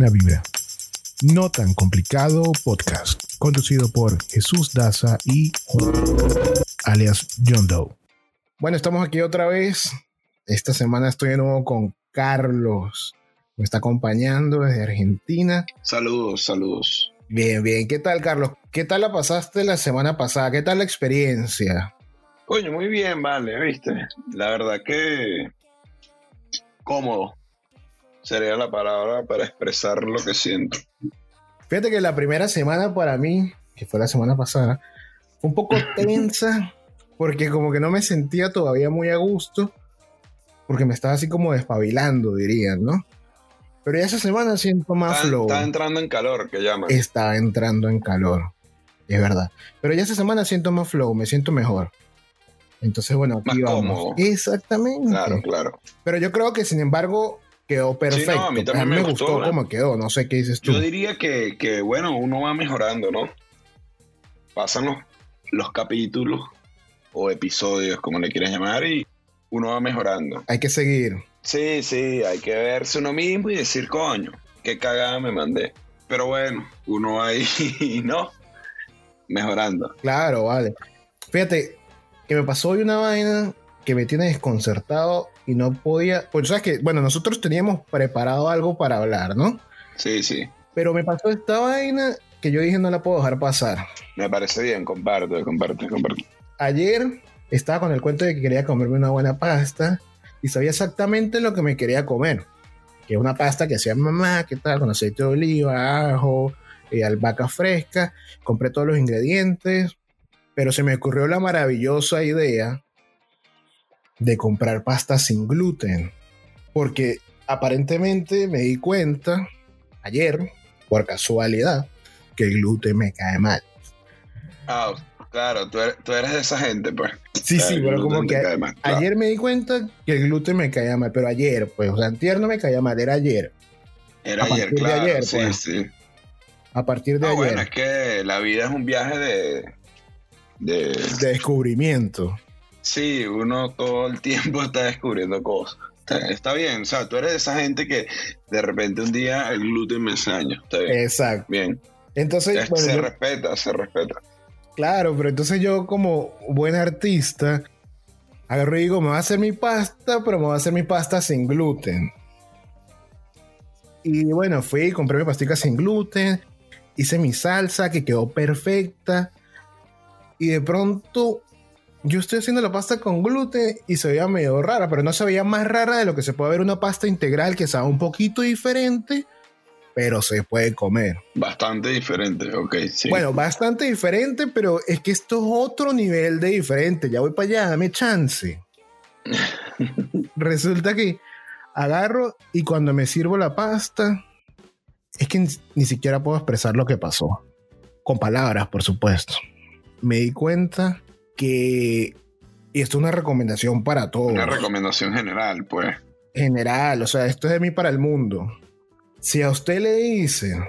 Buena vibra. No tan complicado podcast. Conducido por Jesús Daza y alias John Doe. Bueno, estamos aquí otra vez. Esta semana estoy de nuevo con Carlos. Me está acompañando desde Argentina. Saludos, saludos. Bien, bien. ¿Qué tal, Carlos? ¿Qué tal la pasaste la semana pasada? ¿Qué tal la experiencia? Coño, muy bien, vale, viste. La verdad que cómodo sería la palabra para expresar lo que siento. Fíjate que la primera semana para mí, que fue la semana pasada, fue un poco tensa porque como que no me sentía todavía muy a gusto porque me estaba así como despabilando, dirían, ¿no? Pero ya esa semana siento más está, flow. Está entrando en calor, que llaman. Está entrando en calor, es verdad. Pero ya esa semana siento más flow, me siento mejor. Entonces, bueno, aquí Más vamos. cómodo. Exactamente. Claro, claro. Pero yo creo que, sin embargo, quedó perfecto. a mí también me, me gustó, gustó, ¿eh? cómo quedó. No sé qué dices tú. Yo diría que, que, bueno, uno va mejorando, ¿no? Pasan los, los capítulos o episodios, como le quieras llamar, y uno va mejorando. Hay que seguir. Sí, sí, hay que verse uno mismo y decir, coño, qué cagada me mandé. Pero bueno, uno va ahí, ¿no? Mejorando. Claro, vale. Fíjate, que me pasó hoy una vaina que me tiene desconcertado y no podía. Pues sabes que, bueno, nosotros teníamos preparado algo para hablar, ¿no? Sí, sí. Pero me pasó esta vaina que yo dije no la puedo dejar pasar. Me parece bien, comparto, comparto, comparto. Ayer estaba con el cuento de que quería comerme una buena pasta y sabía exactamente lo que me quería comer. Que es una pasta que hacía mamá, ¿qué tal? Con aceite de oliva, ajo, eh, albahaca fresca. Compré todos los ingredientes, pero se me ocurrió la maravillosa idea de comprar pasta sin gluten. Porque aparentemente me di cuenta ayer, por casualidad, que el gluten me cae mal. Ah, claro, tú eres, tú eres de esa gente, pues. Sí, Claro, sí, pero como que mal, claro. ayer me di cuenta que el gluten me caía mal, pero ayer, pues, o sea, antier no me caía mal, era ayer. Era a ayer, partir de claro. ayer, sí, pues. sí. A partir de Ah, ayer, bueno, es que la vida es un viaje de, de... de descubrimiento. Sí, uno todo el tiempo está descubriendo cosas. Está, está bien, o sea, tú eres de esa gente que de repente un día el gluten me ensaña. Está bien. Exacto. Bien. Entonces, Es- bueno, se yo- respeta, se respeta. claro, pero entonces yo como buen artista, agarro y digo, me voy a hacer mi pasta, pero me voy a hacer mi pasta sin gluten. Y bueno, fui, compré mi pastica sin gluten, hice mi salsa que quedó perfecta. Y de pronto yo estoy haciendo la pasta con gluten y se veía medio rara, pero no se veía más rara de lo que se puede ver una pasta integral que sabe un poquito diferente, pero se puede comer. Bastante diferente, ok, sí. Bueno, bastante diferente, pero es que esto es otro nivel de diferente. Ya voy para allá, dame chance. Resulta que agarro y cuando me sirvo la pasta, es que ni, ni siquiera puedo expresar lo que pasó. Con palabras, por supuesto. Me di cuenta que, y esto es una recomendación para todos Una recomendación general, pues. general, o sea, esto es de mí para el mundo. Si a usted le dicen,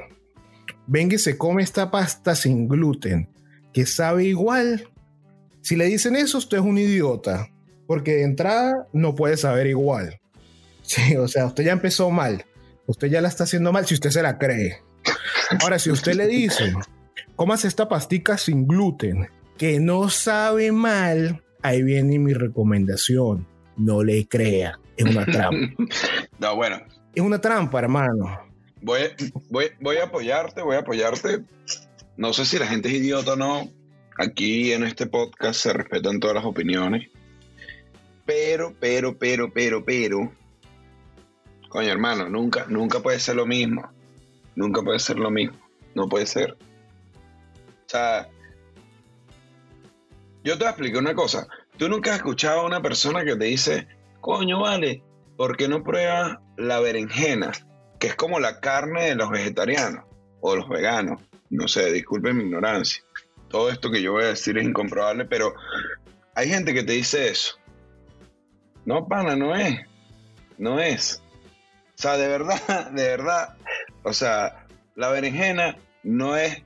venga y se come esta pasta sin gluten, que sabe igual, si le dicen eso, usted es un idiota, porque de entrada no puede saber igual. Sí, o sea, usted ya empezó mal, usted ya la está haciendo mal si usted se la cree. Ahora, si usted le dice, comas esta pastica sin gluten, que no sabe mal, ahí viene mi recomendación, no le crea, es una trampa. No, bueno, Es una trampa, hermano. voy, voy, voy a apoyarte, voy a apoyarte. No sé si la gente es idiota o no. Aquí en este podcast se respetan todas las opiniones. Pero, pero, pero, pero, pero. Coño, hermano, nunca, nunca puede ser lo mismo. Nunca puede ser lo mismo. No puede ser. O sea, yo te explicar una cosa. Tú nunca has escuchado a una persona que te dice, coño, vale, ¿por qué no pruebas la berenjena? Que es como la carne de los vegetarianos o los veganos. No sé, disculpen mi ignorancia. Todo esto que yo voy a decir es incomprobable, pero hay gente que te dice eso. No, pana, no es. No es. O sea, de verdad, de verdad. O sea, la berenjena no es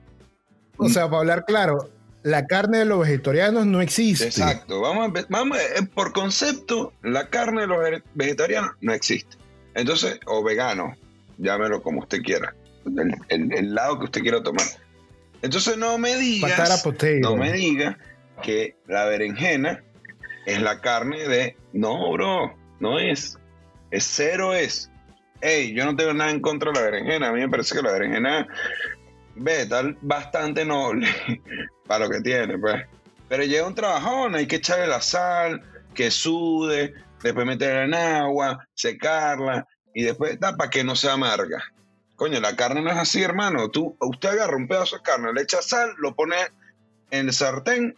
O sea, para hablar claro, la carne de los vegetarianos no existe. Exacto. Vamos a, vamos a- eh, por concepto, la carne de los ve- vegetarianos no existe. Entonces, o vegano, llámelo como usted quiera. El, lado que usted quiera tomar. Entonces no me digas, no me diga que la berenjena es la carne de, no, bro, no es, es cero es. Hey, yo no tengo nada en contra de la berenjena, a mí me parece que la berenjena tal bastante noble para lo que tiene, pues. Pero llega un trabajón, hay que echarle la sal, que sude, después meterla en agua, secarla y después para que no se amarga. Coño, la carne no es así, hermano. Tú, usted agarra un pedazo de carne, le echa sal, lo pone en el sartén,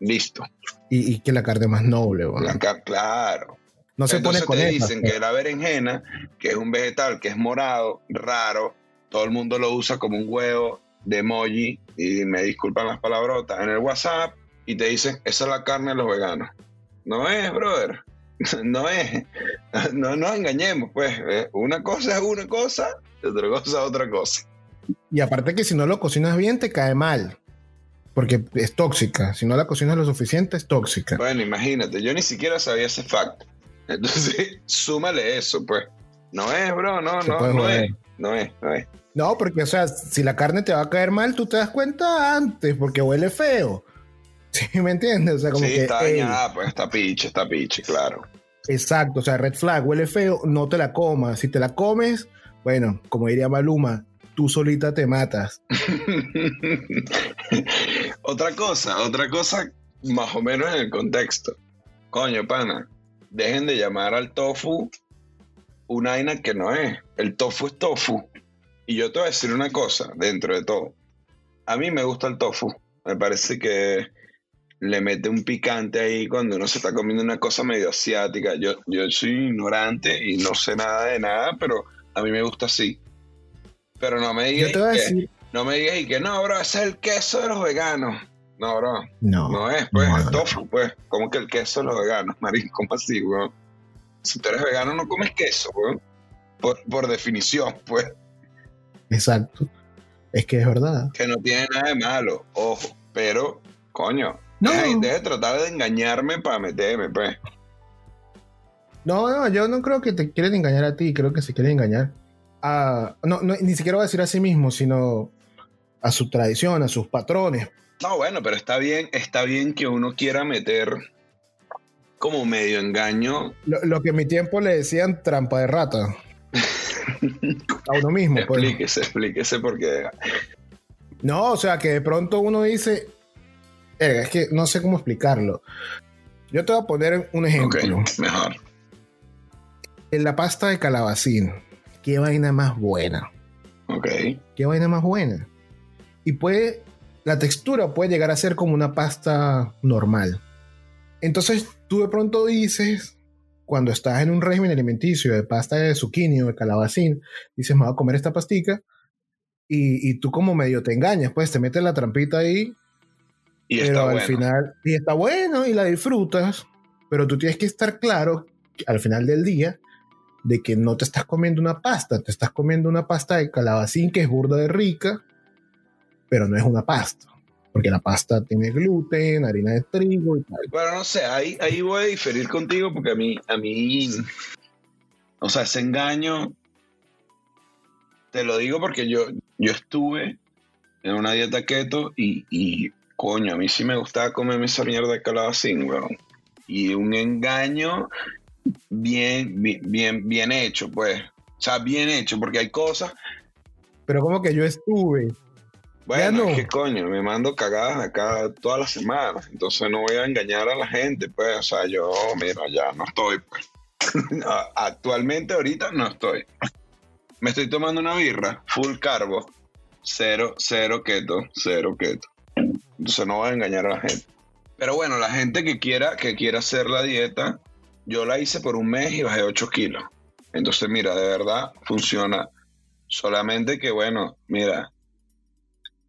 listo. Y, que la carne más noble, La claro. No se pone con te dicen que la berenjena, que es un vegetal que es morado, raro, todo el mundo lo usa como un huevo de emoji, y me disculpan las palabrotas, en el WhatsApp, y te dicen, esa es la carne de los veganos. No es, brother. No es. No nos engañemos, pues. Eh, una cosa es una cosa, otra cosa es otra cosa. Y aparte que si no lo cocinas bien, te cae mal. Porque es tóxica. Si no la cocinas lo suficiente, es tóxica. Bueno, imagínate, yo ni siquiera sabía ese fact. Entonces, súmale eso, pues. No es, bro, no, no, no es. No es, no es. No, porque, o sea, si la carne te va a caer mal, tú te das cuenta antes, porque huele feo. ¿Sí me entiendes? O sea, como sí, está dañada, pues está piche, está piche, claro. Exacto, o sea, red flag, huele feo, no te la comas. Si te la comes, bueno, como diría Maluma, tú solita te matas. otra cosa, otra cosa más o menos en el contexto. Coño, pana, dejen de llamar al tofu una vaina que no es. El tofu es tofu. Y yo te voy a decir una cosa, dentro de todo. A mí me gusta el tofu. Me parece que le mete un picante ahí cuando uno se está comiendo una cosa medio asiática. Yo, yo soy ignorante y no sé nada de nada, pero a mí me gusta así. Pero no me digas que, no me digas y que no, bro, ese es el queso de los veganos. No, bro. No. No es, pues, el tofu, pues. como que el queso de los veganos, marín? ¿Cómo así, weón? Si tú eres vegano, no comes queso, weón. Por, por definición, pues. Exacto. Es que es verdad. Que no tiene nada de malo, ojo. Pero, coño, no. Deja, de tratar de engañarme para meterme, pues. No, no, yo no creo que te quieren engañar a ti, creo que se quieren engañar a. No, ni siquiera voy a decir a sí mismo, sino a su tradición, a sus patrones. No, bueno, pero está bien, está bien que uno quiera meter como medio engaño. Lo, que en mi tiempo le decían trampa de rata. a uno mismo. Pues. Explíquese, explíquese porque. No, o sea, que de pronto uno dice, es que no sé cómo explicarlo. Yo te voy a poner un ejemplo. mejor. En la pasta de calabacín, qué vaina más buena. Ok. Qué vaina más buena. Y puede, la textura puede llegar a ser como una pasta normal. Entonces tú de pronto dices, cuando estás en un régimen alimenticio de pasta de zucchini o de calabacín, dices, me voy a comer esta pastica. Y, y tú como medio te engañas, pues te metes la trampita ahí y pero al final, y está bueno y la disfrutas, pero tú tienes que estar claro al final del día de que no te estás comiendo una pasta, te estás comiendo una pasta de calabacín que es burda de rica, pero no es una pasta, porque la pasta tiene gluten, harina de trigo y tal. Bueno, no sé, ahí, ahí voy a diferir contigo porque a mí, a mí, o sea, ese engaño, te lo digo porque yo, yo estuve en una dieta keto y, y coño, a mí sí me gustaba comerme esa mierda de calabacín, weón. Y un engaño bien, bien, bien hecho, pues. O sea, bien hecho, porque hay cosas. Pero como que yo estuve. Bueno, es que coño, me mando cagadas acá todas las semanas. Entonces no voy a engañar a la gente, pues. O sea, yo, mira, ya no estoy, pues. Actualmente, ahorita no estoy. Me estoy tomando una birra, full carbo, cero, cero keto, cero keto. Entonces no va a engañar a la gente. Pero bueno, la gente que quiera, que quiera hacer la dieta, yo la hice por un mes y bajé 8 kilos. Entonces, mira, de verdad funciona. Solamente que, bueno, mira,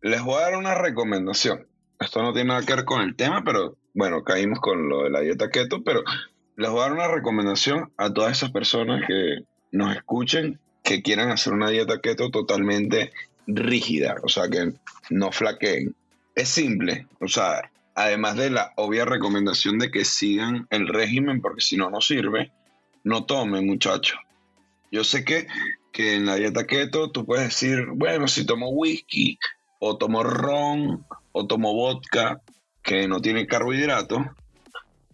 les voy a dar una recomendación. Esto no tiene nada que ver con el tema, pero bueno, caímos con lo de la dieta keto, pero les voy a dar una recomendación a todas esas personas que nos escuchen, que quieran hacer una dieta keto totalmente rígida, o sea, que no flaqueen es simple, o sea, además de la obvia recomendación de que sigan el régimen, porque si no, no sirve, no tomen, muchachos. Yo sé que, que en la dieta keto tú puedes decir, bueno, si tomo whisky o tomo ron o tomo vodka que no tiene carbohidratos,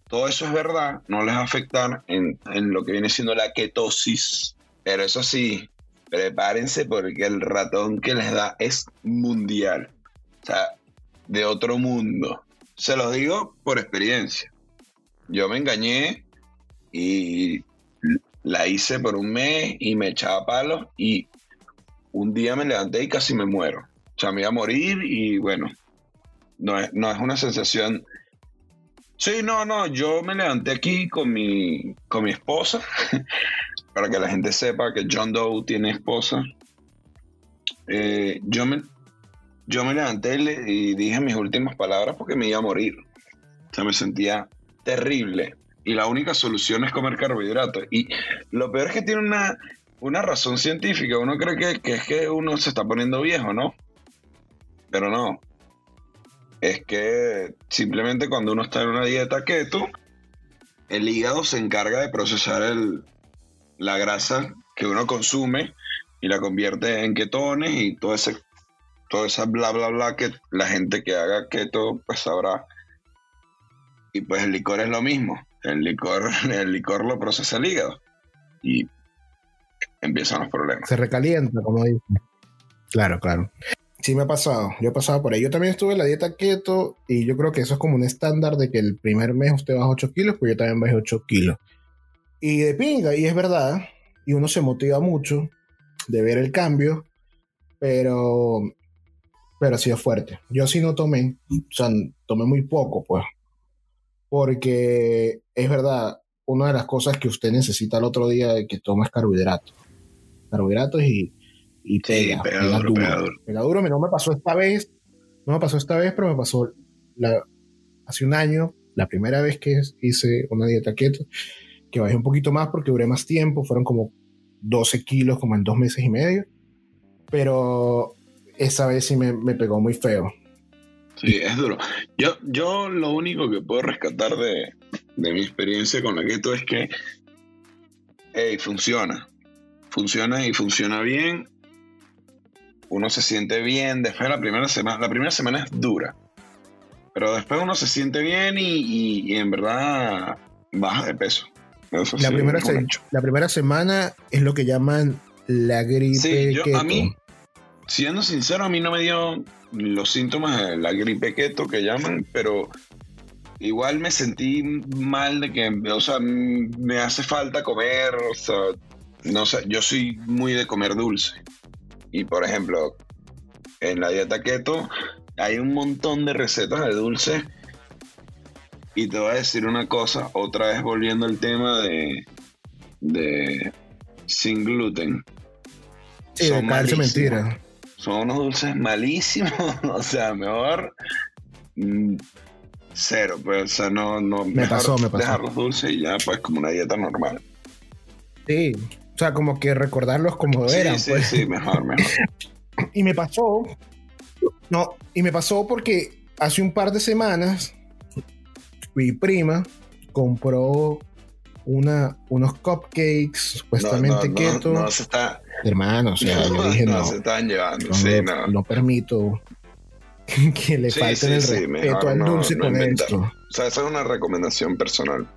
todo eso es verdad, no les va a afectar en, en lo que viene siendo la ketosis. Pero eso sí, prepárense porque el ratón que les da es mundial. O sea, de otro mundo. Se los digo por experiencia. Yo me engañé y la hice por un mes y me echaba palos y un día me levanté y casi me muero. Sea, me iba a morir y bueno, no es, no es una sensación... Sí, no, no, yo me levanté aquí con mi, con mi esposa, para que la gente sepa que John Doe tiene esposa. Eh, yo, me, yo me levanté y dije mis últimas palabras porque me iba a morir. O sea, me sentía terrible. Y la única solución es comer carbohidratos. Y lo peor es que tiene una, una razón científica. Uno cree que, que es que uno se está poniendo viejo, ¿no? Pero no. Es que simplemente cuando uno está en una dieta keto, el hígado se encarga de procesar el, la grasa que uno consume y la convierte en ketones y todo ese toda esa bla bla bla que la gente que haga keto pues sabrá y pues el licor es lo mismo. El licor, el licor lo procesa el hígado. Y empiezan los problemas. Se recalienta, como dice. Claro, claro. Sí me ha pasado, yo he pasado por ahí. Yo también estuve en la dieta keto y yo creo que eso es como un estándar de que el primer mes usted baja 8 kilos, pues yo también bajé 8 kilos. Y de pinga, y es verdad, y uno se motiva mucho de ver el cambio, pero, pero ha sido fuerte. Yo sí no tomé, o sea, tomé muy poco, pues porque es verdad, una de las cosas que usted necesita el otro día de que toma es carbohidratos. Carbohidratos y, y pega, pega, duro, pega, duro. No me pasó esta vez, no me pasó esta vez, pero me pasó hace un año, la primera vez que hice una dieta keto, que bajé un poquito más porque duré más tiempo, fueron como 12 kilos como en dos meses y medio, pero esa vez sí me, me pegó muy feo. Sí, es duro. Yo, yo lo único que puedo rescatar de, mi experiencia con la keto es que, hey, funciona. Funciona y funciona bien. Uno se siente bien. Después la primera semana, la primera semana es dura. Pero después uno se siente bien y, en verdad baja de peso. la, primera la primera semana es lo que llaman la gripe. Sí, yo, a mí, siendo sincero, a mí no me dio los síntomas de la gripe keto que llaman, pero igual me sentí mal de que, o sea, me hace falta comer, o sea, no sé, yo soy muy de comer dulce. Y por ejemplo, en la dieta keto hay un montón de recetas de dulce. Y te voy a decir una cosa, otra vez volviendo al tema de, de sin gluten. Sí, Son mentira son unos dulces malísimos, o sea, mejor mm, cero, pues, o sea, no, no, me pasó, me pasó. dejar los dulces y ya, pues, como una dieta normal. Sí, o sea, como que recordarlos como eran. Sí, pues. sí, mejor, mejor. y me pasó, no, y me pasó porque hace un par de semanas mi prima compró una, unos cupcakes supuestamente keto. No, se está, Hermano, o sea, yo dije no. no se están llevando, no, sí, no. no permito que le falten el respeto al dulce con esto. O sea, esa es una recomendación personal.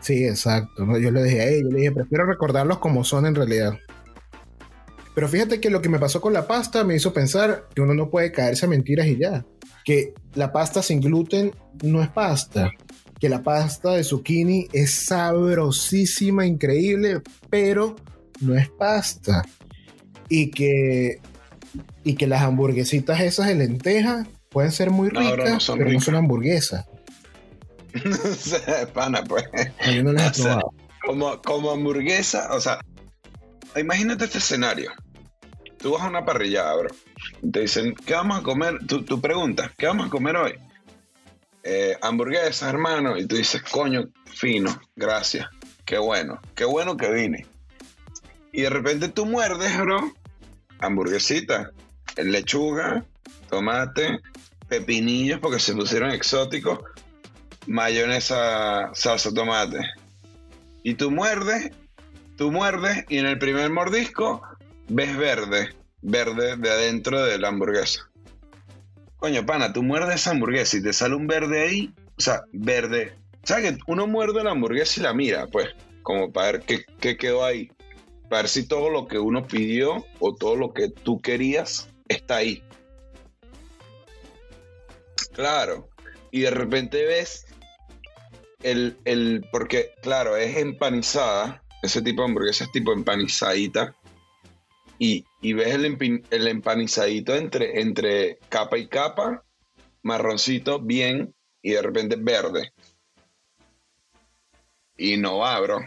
Sí, exacto. Yo le dije a ella, yo le dije, prefiero recordarlos como son en realidad. Pero fíjate que lo que me pasó con la pasta me hizo pensar que uno no puede caerse a mentiras y ya. Que la pasta sin gluten no es pasta. Que la pasta de zucchini es sabrosísima, increíble, pero no es pasta. Y que, y que las hamburguesitas esas de lenteja pueden ser muy ricas, pero no son hamburguesas. Pana, pues. Yo no las he probado. Como, como hamburguesa, o sea, imagínate este escenario. Tú vas a una parrillada, bro. te dicen, ¿qué vamos a comer? Tú, tú preguntas, ¿qué vamos a comer hoy? Eh, hamburguesas, hermano. Y tú dices, coño, fino, gracias. Qué bueno, qué bueno que vine. Y de repente tú muerdes, bro, hamburguesita, lechuga, tomate, pepinillos porque se pusieron exóticos, mayonesa, salsa tomate. Y tú muerdes tú muerdes y en el primer mordisco ves verde, verde de adentro de la hamburguesa. Coño, pana, tú muerdes esa hamburguesa y te sale un verde ahí, o sea, verde. ¿Sabes que uno muerde la hamburguesa y la mira, pues, como para ver qué, qué quedó ahí? Para ver si todo lo que uno pidió o todo lo que tú querías está ahí. Claro. Y de repente ves el, el, porque claro, es empanizada, ese tipo de hamburguesa es tipo empanizadita, y, y ves el, el, empanizadito entre, entre capa y capa, marroncito, bien, y de repente verde. Y no va, bro.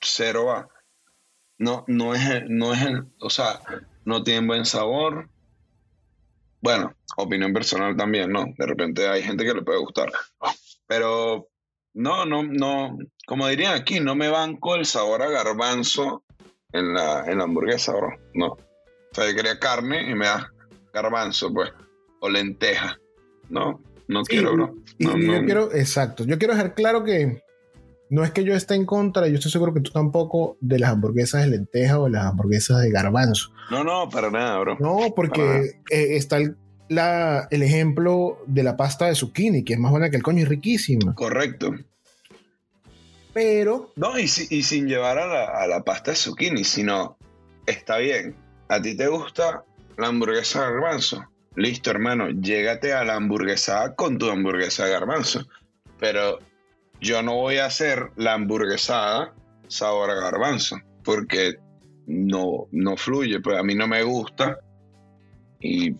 Cero va. No, no es, no es o sea, no tiene buen sabor. Bueno, opinión personal también, ¿no? De repente hay gente que le puede gustar. Pero no, no, no, como dirían aquí, no me banco el sabor a garbanzo en la, en la hamburguesa, bro. No. O sea, yo quería carne y me da garbanzo, pues. O lenteja. No, no quiero, bro. y yo quiero, exacto. Yo quiero dejar claro que no es que yo esté en contra, yo estoy seguro que tú tampoco, de las hamburguesas de lenteja o las hamburguesas de garbanzo. No, no, para nada, bro. No, porque eh, está el, la, el ejemplo de la pasta de zucchini, que es más buena que el coño y riquísima. Correcto. Pero. No, y, sin llevar a la, pasta de zucchini, sino está bien. A ti te gusta la hamburguesa de garbanzo. Listo, hermano, llégate a la hamburguesa con tu hamburguesa de garbanzo. Pero yo no voy a hacer la hamburguesada sabor a garbanzo, porque no, no fluye, pues a mí no me gusta. Y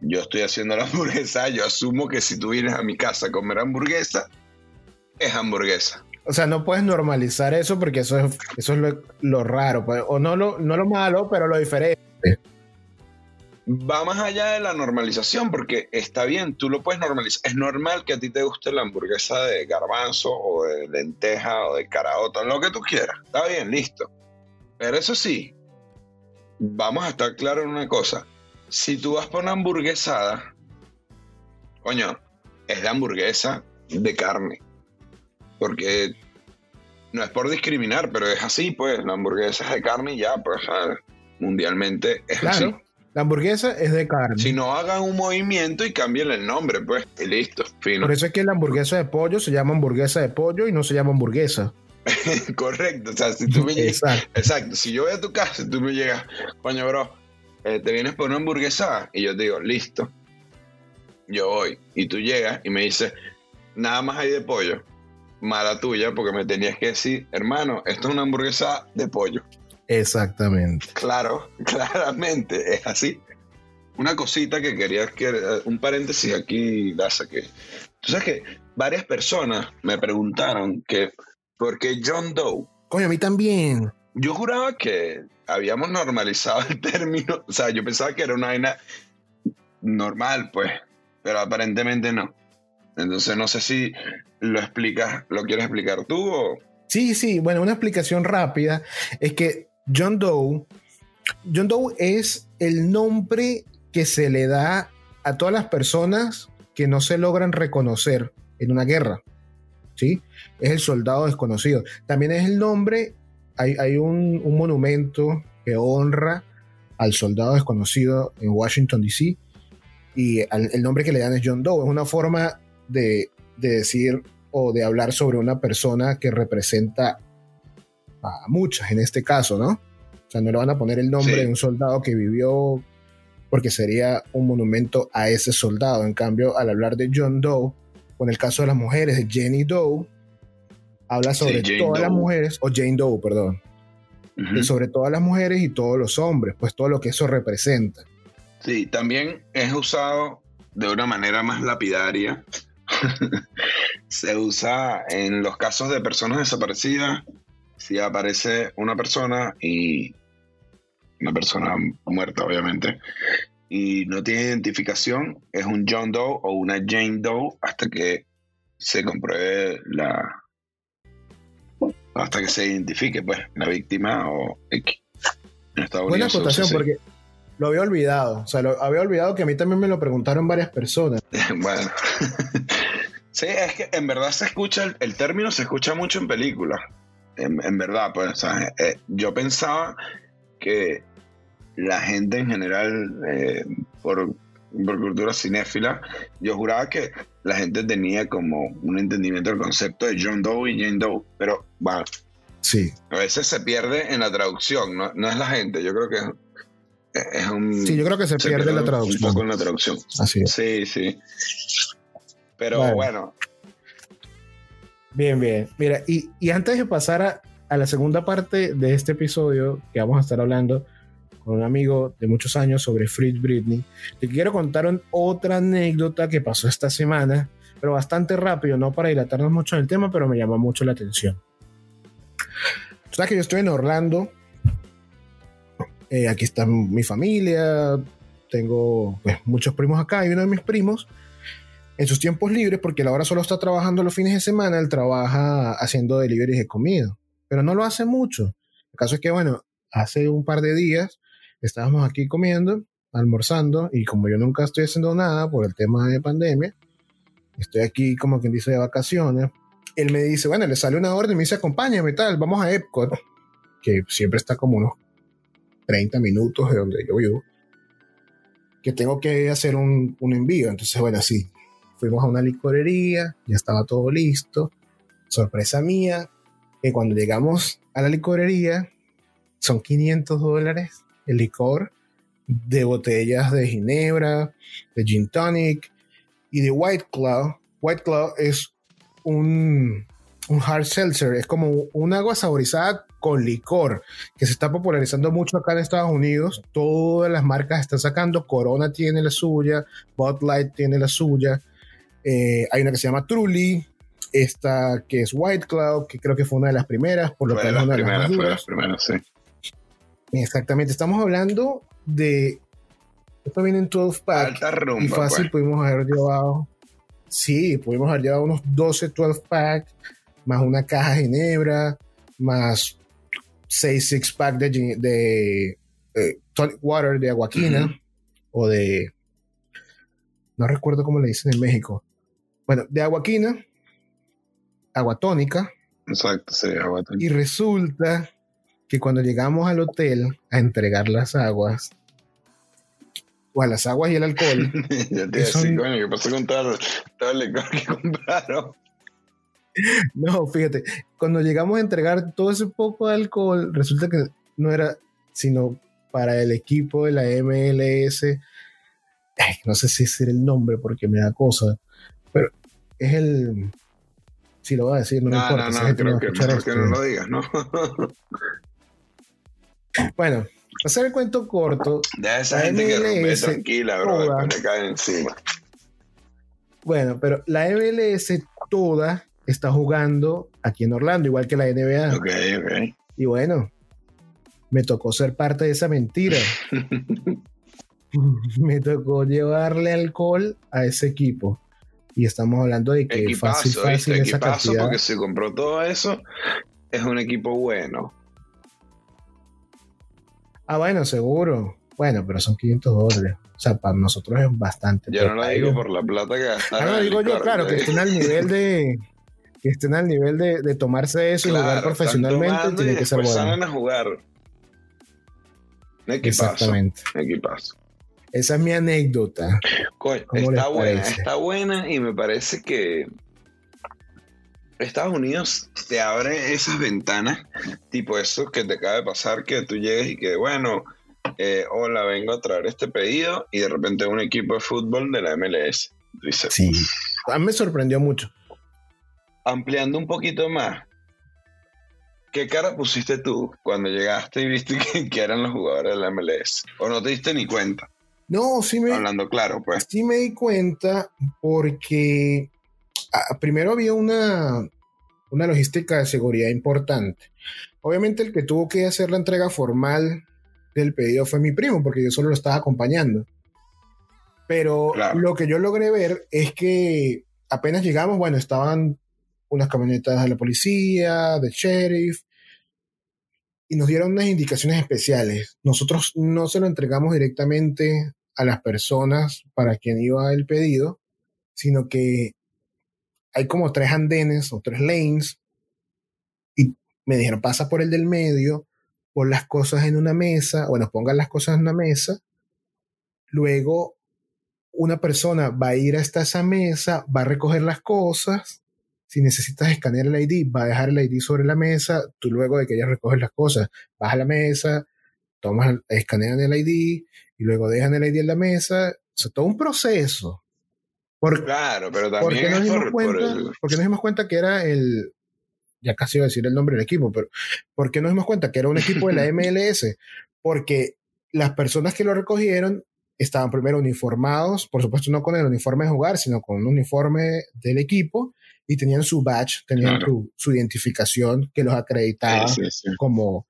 yo estoy haciendo la hamburguesa, yo asumo que si tú vienes a mi casa a comer hamburguesa, es hamburguesa. O sea, no puedes normalizar eso porque eso es, eso es lo, raro, pues, o no lo, no lo malo, pero lo diferente. Va más allá de la normalización porque está bien, tú lo puedes normalizar. Es normal que a ti te guste la hamburguesa de garbanzo o de lenteja o de caraota, lo que tú quieras. Está bien, listo. Pero eso sí, vamos a estar claros en una cosa si tú vas por una hamburguesada, coño, es la hamburguesa de carne. Porque no es por discriminar, pero es así, pues. La hamburguesa es de carne y ya, pues, mundialmente es claro, La hamburguesa es de carne. Si no hagan un movimiento y cambien el nombre, pues, y listo, fino. Por eso es que la hamburguesa de pollo se llama hamburguesa de pollo y no se llama hamburguesa. Correcto, o sea, si tú me llegas, exacto. exacto, si yo voy a tu casa y tú me llegas, coño, bro, eh, te vienes por una hamburguesa y yo te digo, listo, yo voy. Y tú llegas y me dices, nada más hay de pollo. Mala tuya, porque me tenías que decir, hermano, esto es una hamburguesa de pollo. Exactamente. Claro, claramente, es así. Una cosita que quería que, eh, un paréntesis aquí, Daza, que tú sabes que varias personas me preguntaron que, ¿por qué John Doe? Coño, a mí también. Yo juraba que habíamos normalizado el término, o sea, yo pensaba que era una vaina normal, pues, pero aparentemente no. Entonces no sé si lo explicas, lo quieres explicar tú o... Sí, sí, bueno, una explicación rápida es que John Doe, John Doe es el nombre que se le da a todas las personas que no se logran reconocer en una guerra. ¿Sí? Es el soldado desconocido. También es el nombre hay, un, monumento que honra al soldado desconocido en Washington, D.C. Y el nombre que le dan es John Doe. Es una forma de, decir o de hablar sobre una persona que representa a muchas en este caso, ¿no? O sea, no le van a poner el nombre de un soldado que vivió porque sería un monumento a ese soldado. En cambio, al hablar de John Doe, con el caso de las mujeres de Jenny Doe, habla sobre todas las mujeres, o Jane Doe, perdón, sobre todas las mujeres y todos los hombres, pues todo lo que eso representa. Sí, también es usado de una manera más lapidaria. Se usa en los casos de personas desaparecidas, si aparece una persona y una persona muerta, obviamente, y no tiene identificación, es un John Doe o una Jane Doe hasta que se compruebe la, hasta que se identifique pues la víctima o X. Buena acotación porque lo había olvidado, o sea, lo había olvidado que a mí también me lo preguntaron varias personas. bueno. sí, es que en verdad se escucha, el, término se escucha mucho en películas. en, verdad, pues, eh, yo pensaba que la gente en general, eh, por, por, cultura cinéfila, yo juraba que la gente tenía como un entendimiento del concepto de John Doe y Jane Doe, pero bueno, sí. a veces se pierde en la traducción, no, no es la gente, yo creo que es un... Sí, yo creo que se, pierde, la traducción. Un poco en la traducción. Así es. Sí, sí. Pero bueno. Bien, bien. Mira, y, y antes de pasar a, a la segunda parte de este episodio, que vamos a estar hablando con un amigo de muchos años sobre Fritz Britney, te quiero contar otra anécdota que pasó esta semana, pero bastante rápido, no para dilatarnos mucho en el tema, pero me llama mucho la atención. sabes que yo estoy en Orlando, eh, aquí está mi familia, tengo pues, muchos primos acá y uno de mis primos en sus tiempos libres, porque la hora solo está trabajando los fines de semana, él trabaja haciendo deliveries de comida pero no lo hace mucho. El caso es que, bueno, hace un par de días estábamos aquí comiendo, almorzando, y como yo nunca estoy haciendo nada por el tema de pandemia, estoy aquí como quien dice de vacaciones, él me dice, bueno, le sale una orden, me dice, acompáñame, tal, vamos a Epcot, que siempre está como unos 30 minutos de donde yo vivo, que tengo que hacer un, un envío. Entonces, bueno, sí, fuimos a una licorería, ya estaba todo listo. Sorpresa mía, que cuando llegamos a la licorería son 500 dólares el licor de botellas de ginebra, de gin tonic y de White Claw. White Claw es un, un hard seltzer, es como un agua saborizada con licor, que se está popularizando mucho acá en Estados Unidos. Todas las marcas están sacando. Corona tiene la suya, Bud Light tiene la suya. Eh, hay una que se llama Truly, esta que es White Cloud, que creo que fue una de las primeras, por lo que una de las primeras, primeras, sí. Exactamente, estamos hablando de. Esto viene en 12 pack. y fácil pues. pudimos haber llevado. Sí, pudimos haber llevado unos 12 12 pack, más una caja de Ginebra, más 6 6 pack de, de eh, tonic water de aguaquina o de. No recuerdo cómo le dicen en México. Bueno, de aguaquina, agua tónica. Exacto, sí, agua tónica. Y resulta que cuando llegamos al hotel a entregar las aguas, o a las aguas y el alcohol. ya te decía, coño, ¿qué pasó con todo, el licor que compraron? No, fíjate, cuando llegamos a entregar todo ese poco de alcohol, resulta que no era sino para el equipo de la MLS. no sé si es el nombre porque me da cosa, pero es el si lo voy a decir, no, me importa. No, no, creo que, no lo digas, ¿no? bueno, hacer el cuento corto. De esa gente que rompe tranquila, bro, toda, después le cae encima. Bueno, pero la MLS toda está jugando aquí en Orlando, igual que la NBA. Ok, ok. Y bueno, me tocó ser parte de esa mentira. me tocó llevarle alcohol a ese equipo. Y estamos hablando de que fácil, fácil esa cantidad. porque se compró todo eso, es un equipo bueno. Ah, bueno, seguro. Bueno, pero son 500 dólares. O sea, para nosotros es bastante. Yo no lo digo por la plata que gastaron. Ah, no, digo yo, claro, que estén al nivel de. que estén al nivel de, de tomarse eso y jugar profesionalmente, tiene que ser bueno. salen a jugar. Un equipazo. Exactamente. Un equipazo. Esa es mi anécdota. está buena, está buena y me parece que Estados Unidos te abre esas ventanas, tipo eso que te acaba de pasar, que tú llegues y que, bueno, eh, hola, vengo a traer este pedido y de repente un equipo de fútbol de la MLS. sí, a mí me sorprendió mucho. Ampliando un poquito más, ¿qué cara pusiste tú cuando llegaste y viste que eran los jugadores de la MLS? ¿O no te diste ni cuenta? No, sí me. Hablando claro, pues. Sí me di cuenta porque primero había una, una logística de seguridad importante. Obviamente, el que tuvo que hacer la entrega formal del pedido fue mi primo, porque yo solo lo estaba acompañando. Pero lo que yo logré ver es que apenas llegamos, bueno, estaban unas camionetas de la policía, de sheriff, y nos dieron unas indicaciones especiales. Nosotros no se lo entregamos directamente a las personas para quien iba el pedido, sino que hay como tres andenes o tres lanes y me dijeron, pasa por el del medio, pon las cosas en una mesa, bueno, pongan las cosas en una mesa, luego una persona va a ir hasta esa mesa, va a recoger las cosas, si necesitas escanear el ID, va a dejar el ID sobre la mesa, tú luego de que ya recoges las cosas, vas a la mesa, tomas, escanean el ID y luego dejan el ID en la mesa, o todo un proceso. Claro, pero también porque nos, dimos cuenta, porque nos dimos cuenta que era el, ya casi iba a decir el nombre del equipo, pero ¿por qué nos dimos cuenta que era un equipo de la MLS? Porque las personas que lo recogieron estaban primero uniformados, por supuesto no con el uniforme de jugar, sino con un uniforme del equipo y tenían su badge, tenían su, identificación que los acreditaba como,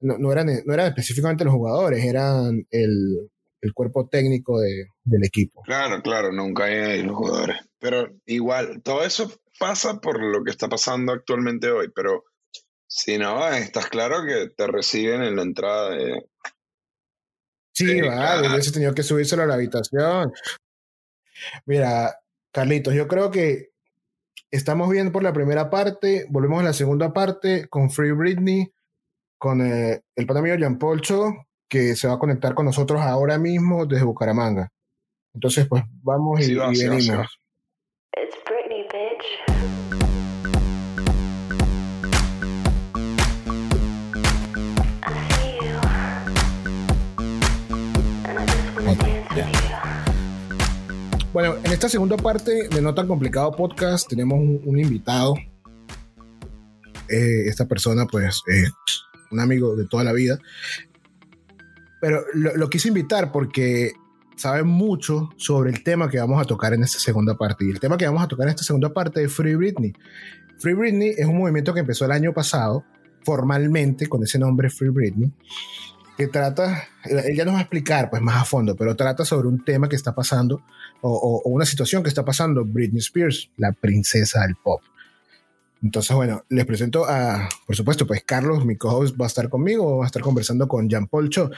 no, no, eran, no eran específicamente los jugadores, eran el, el cuerpo técnico de, del equipo. Claro, claro, nunca hay los jugadores. Pero igual, todo eso pasa por lo que está pasando actualmente hoy, pero si no, estás claro que te reciben en la entrada de... Sí, vale, hubiese tenido que subírselo a la habitación. Mira, Carlitos, yo creo que estamos bien por la primera parte, volvemos a la segunda parte con Free Britney, con eh, el pan amigo Jean Polcho, que se va a conectar con nosotros ahora mismo desde Bucaramanga. Entonces, pues vamos y, venimos. Bueno, en esta segunda parte de No tan complicado podcast tenemos un, invitado. Eh, esta persona, pues, es un amigo de toda la vida. Pero lo, quise invitar porque sabe mucho sobre el tema que vamos a tocar en esta segunda parte. Y el tema que vamos a tocar en esta segunda parte es Free Britney. Free Britney es un movimiento que empezó el año pasado, formalmente, con ese nombre Free Britney que trata, ella nos va a explicar pues más a fondo, pero trata sobre un tema que está pasando o, una situación que está pasando Britney Spears, la princesa del pop. Entonces, bueno, les presento a, por supuesto, pues Carlos, mi co-host, va a estar conmigo, va a estar conversando con Jean Polcho.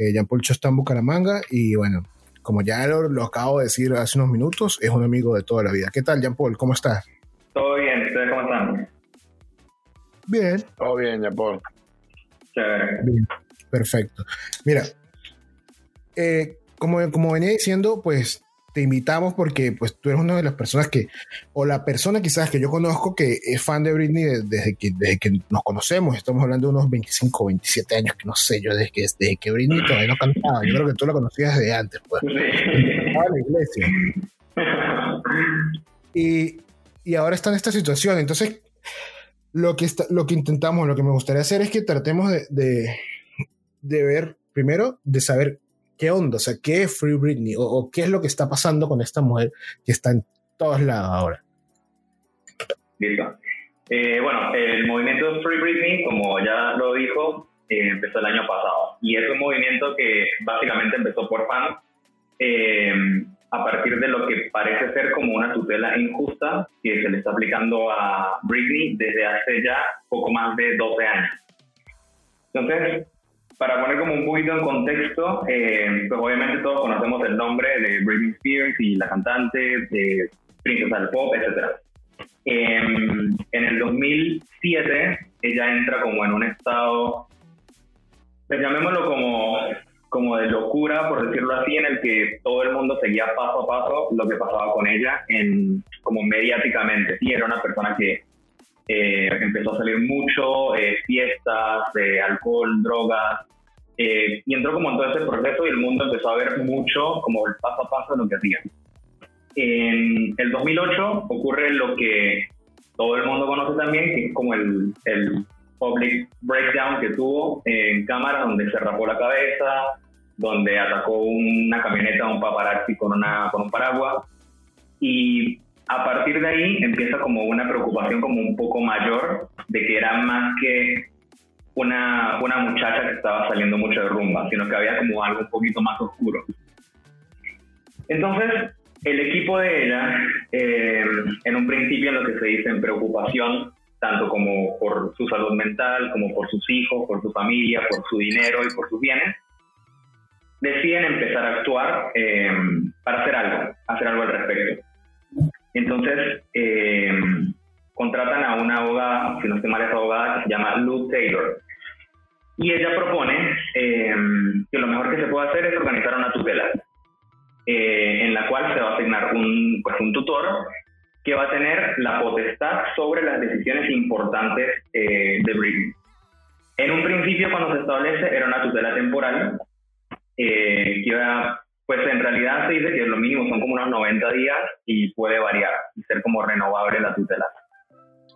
Eh, Jean Polcho está en Bucaramanga y bueno, como ya lo, acabo de decir hace unos minutos, es un amigo de toda la vida. ¿Qué tal, Jean Paul? ¿Cómo estás? Todo bien, ¿ustedes cómo están? Bien. Todo bien, Jean Paul. Chévere. Bien. Perfecto. Mira, eh, como, como venía diciendo, pues te invitamos porque pues tú eres una de las personas que, o la persona quizás que yo conozco que es fan de Britney desde, que, desde que nos conocemos, estamos hablando de unos 25, 27 años, que no sé yo, desde que, desde que Britney todavía no cantaba, yo creo que tú la conocías desde antes, pues. En la iglesia. Y, y ahora está en esta situación, entonces lo que, está, lo que intentamos, lo que me gustaría hacer es que tratemos de de ver, primero, de saber qué onda, o sea, qué es Free Britney o, qué es lo que está pasando con esta mujer que está en todos lados ahora. Listo. Eh, bueno, el movimiento Free Britney, como ya lo dijo, eh, empezó el año pasado y es un movimiento que básicamente empezó por fans eh, a partir de lo que parece ser como una tutela injusta que se le está aplicando a Britney desde hace ya poco más de 12 años. Entonces, para poner como un poquito en contexto, eh, pues obviamente todos conocemos el nombre de Britney Spears y la cantante, de Princesa del Pop, etc. en el 2007 ella entra como en un estado, pues llamémoslo como, como de locura, por decirlo así, en el que todo el mundo seguía paso a paso lo que pasaba con ella, en, como mediáticamente. Y era una persona que eh, empezó a salir mucho, eh, fiestas, de alcohol, drogas, eh, y entró como en todo ese proceso y el mundo empezó a ver mucho como el paso a paso de lo que hacía. En el 2008 ocurre lo que todo el mundo conoce también, que es como el, el public breakdown que tuvo en cámara, donde se rapó la cabeza, donde atacó una camioneta a un paparazzi con, una, con un paraguas. Y a partir de ahí empieza como una preocupación como un poco mayor de que era más que una, una muchacha que estaba saliendo mucho de rumba, sino que había como algo un poquito más oscuro. Entonces, el equipo de ella, eh, en un principio en lo que se dice en preocupación, tanto como por su salud mental, como por sus hijos, por su familia, por su dinero y por sus bienes, deciden empezar a actuar eh, para hacer algo, hacer algo al respecto. Entonces, eh, contratan a una abogada, si no estoy mal es abogada, que se llama Lou Taylor. Y ella propone eh, que lo mejor que se puede hacer es organizar una tutela, eh, en la cual se va a asignar un, pues, un tutor que va a tener la potestad sobre las decisiones importantes eh, de Britney. En un principio, cuando se establece, era una tutela temporal, que iba pues en realidad se dice que lo mínimo son como unos 90 días y puede variar y ser como renovable la tutela.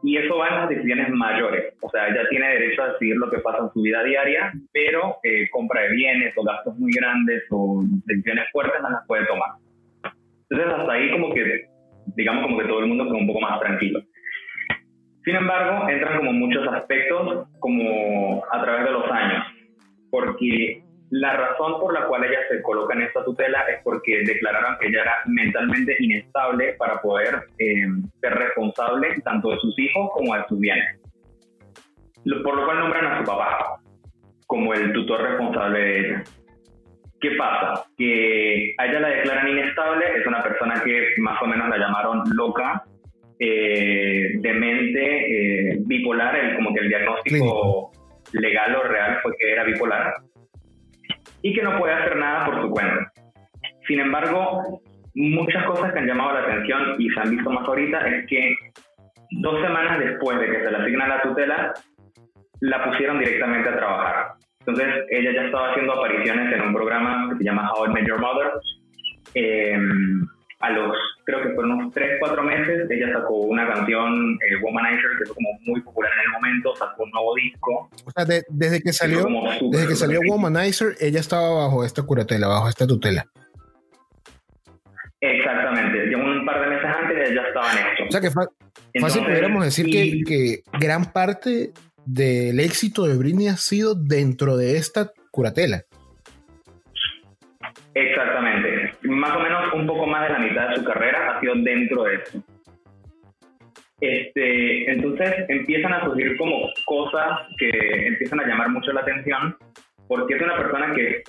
Y eso va en las decisiones mayores, o sea, ella tiene derecho a decidir lo que pasa en su vida diaria, pero eh, compra de bienes o gastos muy grandes o decisiones fuertes no las puede tomar. Entonces hasta ahí como que, digamos como que todo el mundo queda un poco más tranquilo. Sin embargo, entran como muchos aspectos como a través de los años, porque la razón por la cual ella se coloca en esta tutela es porque declararon que ella era mentalmente inestable para poder eh, ser responsable tanto de sus hijos como de sus bienes. Por lo cual nombran a su papá como el tutor responsable de ella. ¿Qué pasa? Que a ella la declaran inestable, es una persona que más o menos la llamaron loca, eh, demente, eh, bipolar, el, como que el diagnóstico legal o real fue que era bipolar y que no puede hacer nada por su cuenta. Sin embargo, muchas cosas que han llamado la atención y se han visto más ahorita es que dos semanas después de que se le asigna la tutela, la pusieron directamente a trabajar. Entonces, ella ya estaba haciendo apariciones en un programa que se llama How I Met Your Mother. Eh, a los, creo que fueron unos 3, 4 meses, ella sacó una canción, eh, Womanizer, que fue como muy popular en el momento, sacó un nuevo disco. O sea, desde que salió, desde que salió Womanizer, ella estaba bajo esta curatela, bajo esta tutela. Exactamente, ya un par de meses antes ya estaba en esto. O sea que fácil pudiéramos decir que, que gran parte del éxito de Britney ha sido dentro de esta curatela. Exactamente. Más o menos un poco más de la mitad de su carrera ha sido dentro de eso. Este, entonces empiezan a surgir como cosas que empiezan a llamar mucho la atención, porque es una persona que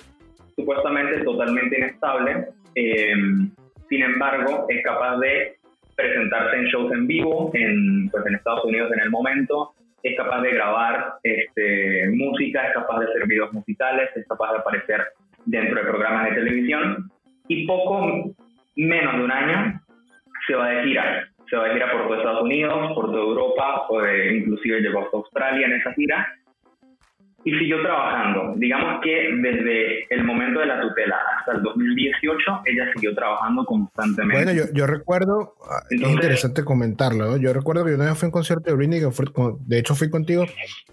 supuestamente es totalmente inestable, em, sin embargo es capaz de presentarse en shows en vivo en, pues, en Estados Unidos en el momento, es capaz de grabar este, música, es capaz de hacer videos musicales, es capaz de aparecer dentro de programas de televisión y poco menos de un año se va de gira. Se va de gira por todo Estados Unidos, por toda Europa, o inclusive llegó a Australia en esa gira y siguió trabajando. Digamos que desde el momento de la tutela hasta el 2018, ella siguió trabajando constantemente. Bueno, yo, yo recuerdo, ah, es interesante comentarlo, yo recuerdo que una vez fui a un concierto de Britney, que de hecho fui contigo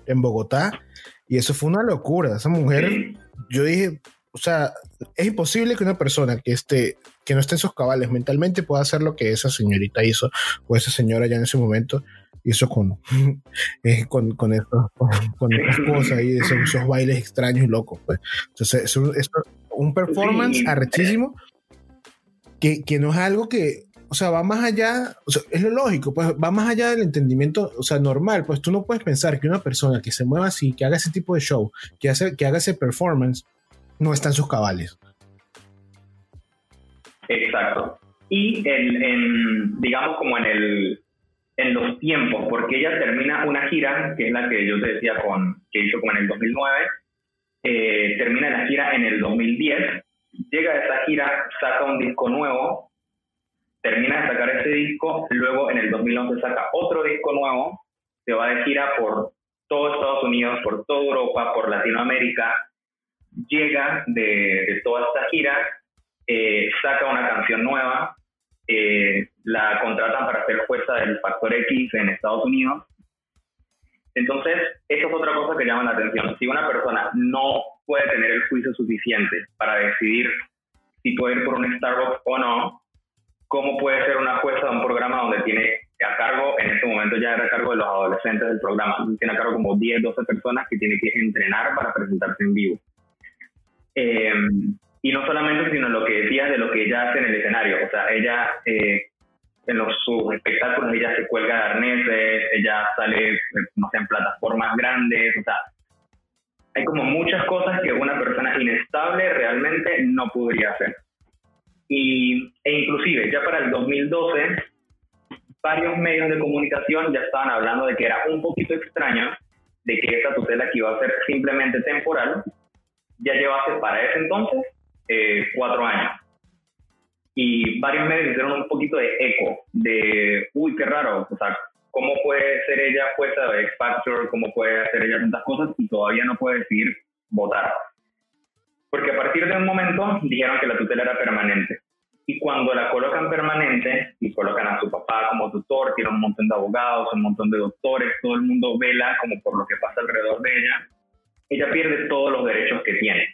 en Bogotá, y eso fue una locura. Esa mujer, yo dije, o sea, es imposible que una persona que esté, que no esté en sus cabales mentalmente pueda hacer lo que esa señorita hizo o esa señora ya en ese momento hizo con, eh, con, con, esto, con, estas cosas y esos, bailes extraños y locos. Pues. Entonces, es un, es un performance arrechísimo que, que, no es algo que, o sea, va más allá, o sea, es lo lógico, pues va más allá del entendimiento, o sea, normal, pues tú no puedes pensar que una persona que se mueva así, que haga ese tipo de show, que, hace, que haga ese performance, no está en sus cabales. Exacto. Y en, digamos como en el en los tiempos, porque ella termina una gira, que es la que yo te decía con, que hizo como en el 2009, eh, termina la gira en el 2010, llega a esa gira, saca un disco nuevo, termina de sacar ese disco, luego en el 2011 saca otro disco nuevo, se va de gira por todo Estados Unidos, por toda Europa, por Latinoamérica, llega de, toda esta gira, eh, saca una canción nueva, eh, la contratan para ser jueza del Factor X en Estados Unidos. Entonces, eso es otra cosa que llama la atención. Si una persona no puede tener el juicio suficiente para decidir si puede ir por un Starbucks o no, ¿cómo puede ser una jueza de un programa donde tiene a cargo, en este momento ya era a cargo de los adolescentes del programa, tiene a cargo como 10, 12 personas que tiene que entrenar para presentarse en vivo? Eh, y no solamente, sino lo que decías de lo que ella hace en el escenario. O sea, ella eh, en los, sus espectáculos, ella se cuelga de arneses, ella sale, no sé, en plataformas grandes, o sea, hay como muchas cosas que una persona inestable realmente no podría hacer. Y, e inclusive, ya para el 2012, varios medios de comunicación ya estaban hablando de que era un poquito extraño de que esa tutela que iba a ser simplemente temporal ya llevase para ese entonces eh, cuatro años. Y varios medios hicieron un poquito de eco de, uy, qué raro, o sea, ¿cómo puede ser ella jueza de X Factor? ¿Cómo puede hacer ella tantas cosas y todavía no puede decidir votar? Porque a partir de un momento dijeron que la tutela era permanente. Y cuando la colocan permanente y colocan a su papá como tutor, tiene un montón de abogados, un montón de doctores, todo el mundo vela como por lo que pasa alrededor de ella, ella pierde todos los derechos que tiene.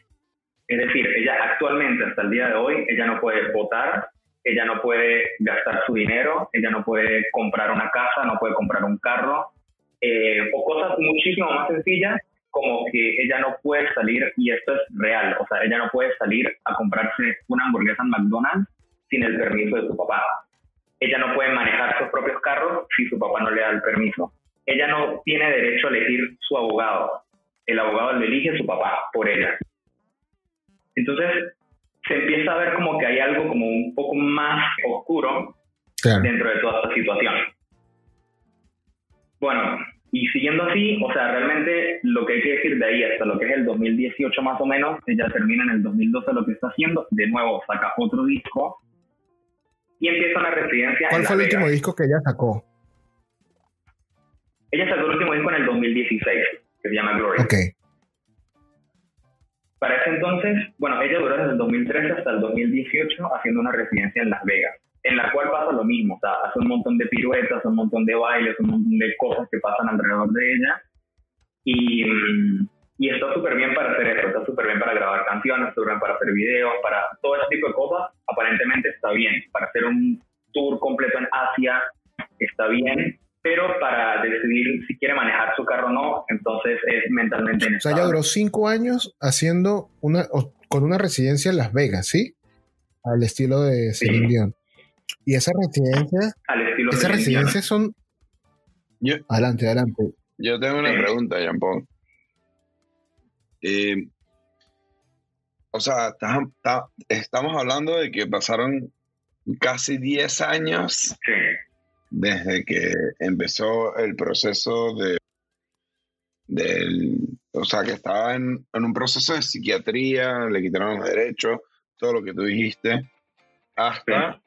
Es decir, ella actualmente, hasta el día de hoy, ella no puede votar, ella no puede gastar su dinero, ella no puede comprar una casa, no puede comprar un carro, eh, o cosas muchísimo más sencillas como que ella no puede salir, y esto es real, o sea, ella no puede salir a comprarse una hamburguesa en McDonald's sin el permiso de su papá. Ella no puede manejar sus propios carros si su papá no le da el permiso. Ella no tiene derecho a elegir su abogado. El abogado le elige a su papá por ella. Entonces, se empieza a ver como que hay algo como un poco más oscuro dentro de toda esta situación. Bueno, y siguiendo así, o sea, realmente lo que hay que decir de ahí hasta lo que es el 2018 más o menos, ella termina en el 2012 lo que está haciendo, de nuevo saca otro disco y empieza una residencia. ¿Cuál fue el último disco que ella sacó? Ella sacó el último disco en el 2016, que se llama Glory. Ok. Para ese entonces, bueno, ella duró desde el 2013 hasta el 2018 haciendo una residencia en Las Vegas, en la cual pasa lo mismo, o sea, hace un montón de piruetas, un montón de bailes, un montón de cosas que pasan alrededor de ella. Y, y está súper bien para hacer eso, está súper bien para grabar canciones, súper bien para hacer videos, para todo ese tipo de cosas, aparentemente está bien. Para hacer un tour completo en Asia está bien, pero para decidir si quiere manejar su carro o no, entonces es mentalmente inestable. O sea, ella duró cinco años haciendo una, con una residencia en Las Vegas, ¿sí? Al estilo de Celine Dion. Y esa residencia, Al estilo esas residencias son... adelante, adelante. Yo tengo una pregunta, Jean Paul. Eh, o sea, estamos hablando de que pasaron casi 10 años sí desde que empezó el proceso de, del, o sea, que estaba en, un proceso de psiquiatría, le quitaron los derechos, todo lo que tú dijiste, hasta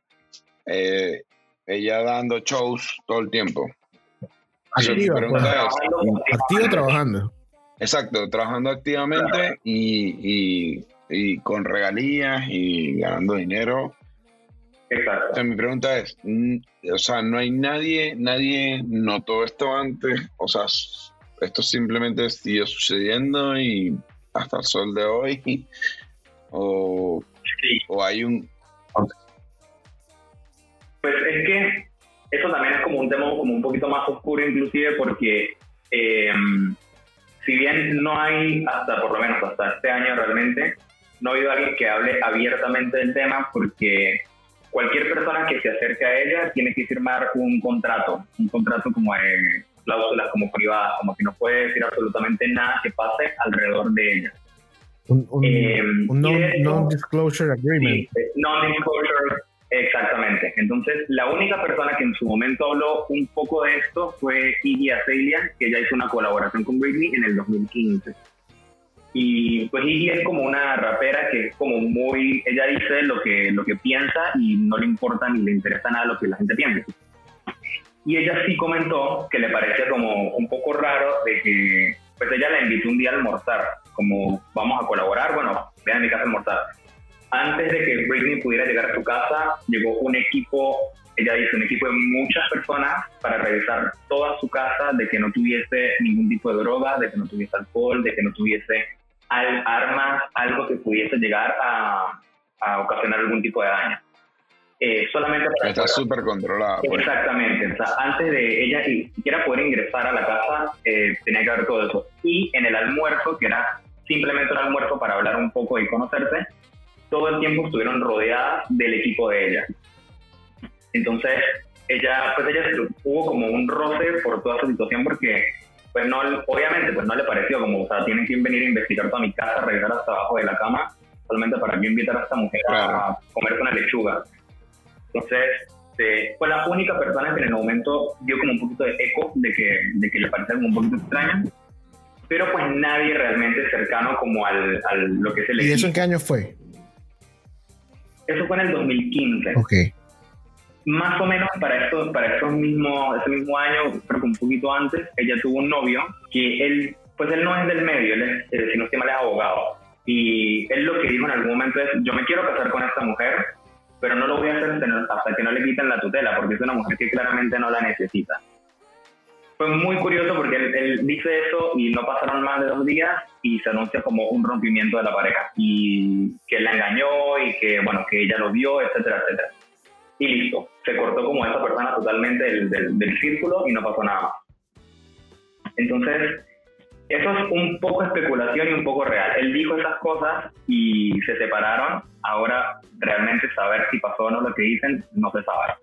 eh, ella dando shows todo el tiempo. Activa, pues, activo trabajando. Exacto, trabajando activamente y, y con regalías y ganando dinero Exacto. mi pregunta es, o sea, no hay nadie, nadie notó esto antes, o sea, esto simplemente siguió sucediendo y hasta el sol de hoy, o, o hay un... Pues es que eso también es como un tema como un poquito más oscuro inclusive porque em, si bien no hay, hasta por lo menos hasta este año realmente, no ha habido alguien que hable abiertamente del tema porque cualquier persona que se acerque a ella tiene que firmar un contrato, un contrato como de cláusulas como privadas, como que no puede decir absolutamente nada que pase alrededor de ella. Un, eh, non-disclosure agreement. Sí, non-disclosure, exactamente. Entonces, la única persona que en su momento habló un poco de esto fue Iggy Azalea, que ella hizo una colaboración con Britney en el 2015. Y pues Iggy es como una rapera que es como muy, ella dice lo que, lo que piensa y no le importa ni le interesa nada lo que la gente piensa. Y ella sí comentó que le parecía como un poco raro de que, pues ella la invitó un día a almorzar, como vamos a colaborar, bueno, ven a mi casa almorzar. Antes de que Britney pudiera llegar a su casa, llegó un equipo, ella dice, un equipo de muchas personas para revisar toda su casa, de que no tuviese ningún tipo de droga, de que no tuviese alcohol, de que no tuviese al, armas, algo que pudiese llegar a, a ocasionar algún tipo de daño. Eh, solamente para está súper controlada. Pues. Exactamente. O sea, antes de ella siquiera poder ingresar a la casa, eh, tenía que haber todo eso. Y en el almuerzo, que era simplemente un almuerzo para hablar un poco y conocerse, todo el tiempo estuvieron rodeadas del equipo de ella. Entonces, ella, pues ella hubo como un roce por toda esa situación porque pues no, obviamente, pues no le pareció como, o sea, tienen que venir a investigar toda mi casa, revisar hasta abajo de la cama, solamente para yo invitar a esta mujer a comerse una lechuga. Entonces, fue la única persona que en el momento dio como un poquito de eco de que, de que le parecía como un poquito extraña, pero pues nadie realmente cercano como al, al lo que es el ¿Y eso en qué año fue? Eso fue en el 2015. Ok. Más o menos para, esto, para esos mismo, ese mismo año, creo que un poquito antes, ella tuvo un novio que él, pues él no es del medio, él es, eh, si no es abogado. Y él lo que dijo en algún momento es, yo me quiero casar con esta mujer, pero no lo voy a hacer hasta que no le quiten la tutela, porque es una mujer que claramente no la necesita. Fue muy curioso porque él, dice eso y no pasaron más de dos días y se anuncia como un rompimiento de la pareja y que él la engañó y que, bueno, que ella lo vio, etcétera, etcétera. Y listo, se cortó como esa persona totalmente del, del, del círculo y no pasó nada más. Entonces, eso es un poco especulación y un poco real. Él dijo esas cosas y se separaron. Ahora realmente saber si pasó o no lo que dicen no se sabe.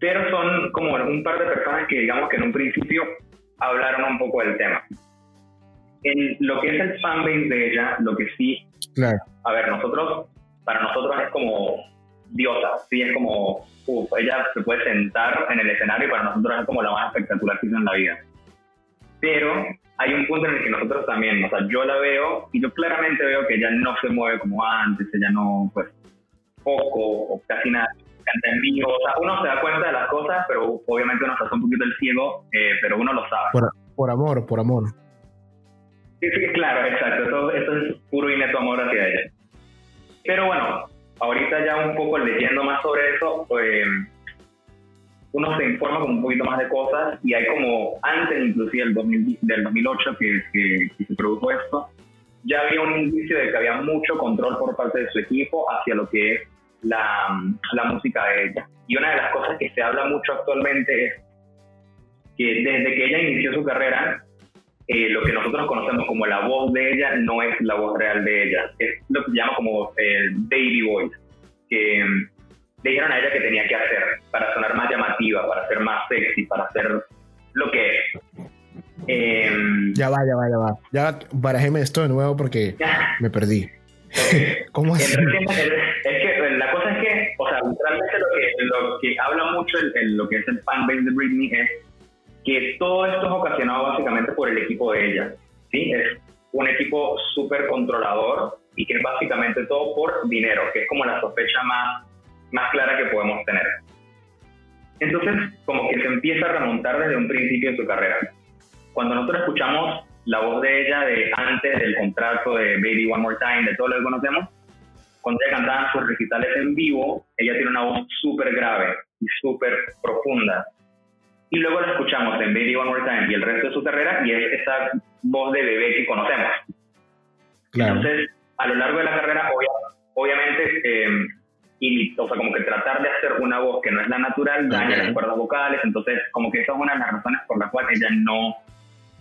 Pero son como un par de personas que digamos que en un principio hablaron un poco del tema. En lo que es el fanbase de ella, lo que sí, claro. a ver, nosotros, para nosotros es como diosa, sí, es como, uff, ella se puede sentar en el escenario y para nosotros es como la más espectacular que hizo en la vida. Pero hay un punto en el que nosotros también, o sea, yo la veo y yo claramente veo que ella no se mueve como antes, ella no, pues, poco o casi nada canta en vivo. O sea, uno se da cuenta de las cosas, pero obviamente uno se hace un poquito el ciego, eh, pero uno lo sabe. Por, por, amor, por amor. Sí, sí, claro, exacto. Eso, eso es puro y neto amor hacia ella. Pero bueno, ahorita ya un poco leyendo más sobre eso, pues uno se informa con un poquito más de cosas y hay como, antes inclusive del, 2000, del 2008 que, que, se produjo esto, ya había un indicio de que había mucho control por parte de su equipo hacia lo que es la, la música de ella. Y una de las cosas que se habla mucho actualmente es que desde que ella inició su carrera, eh, lo que nosotros conocemos como la voz de ella no es la voz real de ella, es lo que se llama como el baby voice, que le dijeron a ella que tenía que hacer para sonar más llamativa, para ser más sexy, para hacer lo que es. Em, ya va, ya va, ya va. Ya barajeme esto de nuevo porque me perdí. ¿Cómo así? Es, que la cosa es que, o sea, realmente lo que, lo que habla mucho en, lo que es el fanbase de Britney es que todo esto es ocasionado básicamente por el equipo de ella. ¿sí? Es un equipo súper controlador y que es básicamente todo por dinero, que es como la sospecha más más clara que podemos tener. Entonces, como que se empieza a remontar desde un principio de su carrera. Cuando nosotros escuchamos la voz de ella de antes del contrato de Baby One More Time, de todo lo que conocemos, cuando ella cantaba sus recitales en vivo, ella tiene una voz súper grave y súper profunda. Y luego la escuchamos en Baby One More Time y el resto de su carrera y es esa voz de bebé que conocemos. Entonces, a lo largo de la carrera, obviamente, eh, y, o sea, como que tratar de hacer una voz que no es la natural daña las cuerdas vocales, entonces como que esa es una de las razones por las cuales ella no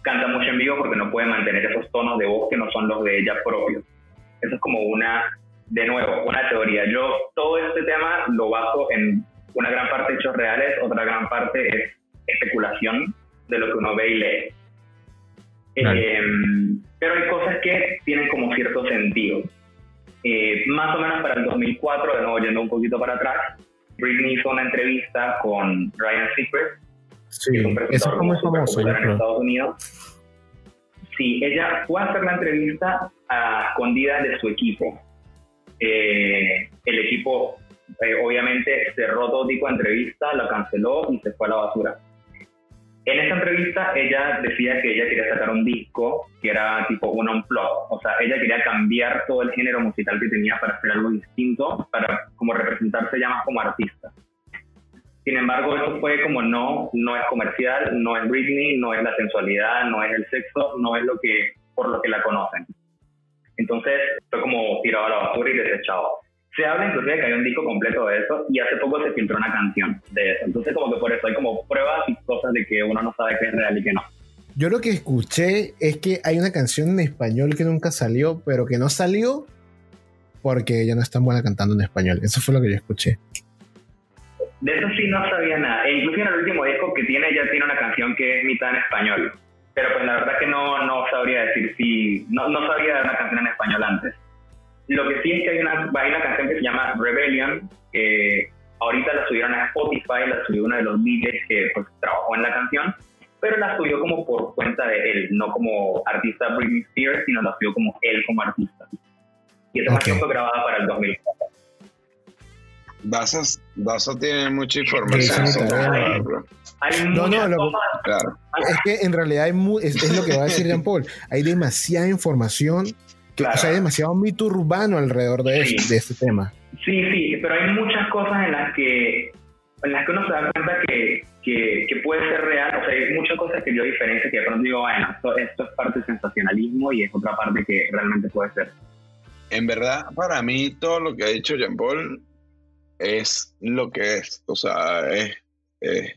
canta mucho en vivo porque no puede mantener esos tonos de voz que no son los de ella propios. Eso es como una, de nuevo, una teoría. Yo todo este tema lo baso en una gran parte hechos reales, otra gran parte es especulación de lo que uno ve y lee. Em, pero hay cosas que tienen como cierto sentido. Eh, más o menos para el 2004, de nuevo yendo un poquito para atrás, Britney hizo una entrevista con Ryan Seacrest, sí, un eso fue muy famoso en Estados Unidos. Sí, ella fue a hacer la entrevista a escondidas de su equipo. Eh, el equipo eh, obviamente cerró todo tipo de entrevista, la canceló y se fue a la basura. En esta entrevista ella decía que ella quería sacar un disco que era tipo un unplug, o sea, ella quería cambiar todo el género musical que tenía para hacer algo distinto, para como representarse ya más como artista. Sin embargo, eso fue como no, no es comercial, no es Britney, no es la sensualidad, no es el sexo, no es lo que por lo que la conocen. Entonces fue como tirado a la basura y desechado se habla inclusive que hay un disco completo de eso y hace poco se filtró una canción de eso. Entonces como que por eso hay como pruebas y cosas de que uno no sabe qué es real y qué no. Yo lo que escuché es que hay una canción en español que nunca salió, pero que no salió porque ella no es tan buena cantando en español. Eso fue lo que yo escuché. De eso sí no sabía nada. E incluso en el último disco que tiene, ya tiene una canción que es mitad en español. Pero pues la verdad que no, no sabría decir si... No, no sabía de una canción en español antes. Lo que sí es que hay una, hay una canción que se llama Rebellion, que Ahorita la subieron a Spotify, la subió uno de los DJs que pues, trabajó en la canción, pero la subió como por cuenta de él, no como artista Britney Spears, sino la subió como él como artista. Y esta canción fue grabada para el 2004. Daza, tiene mucha información. no, no, lo, claro. es que en realidad hay es, lo que va a decir Jean Paul. Hay demasiada información, o sea, hay demasiado mito urbano alrededor de, este, de este tema. Sí, sí, pero hay muchas cosas en las que, en las que uno se da cuenta que, que, puede ser real. O sea, hay muchas cosas que yo diferencio que de pronto digo, bueno, esto, esto es parte del sensacionalismo y es otra parte que realmente puede ser. En verdad, para mí, todo lo que ha dicho Jean Paul es lo que es. O sea, es,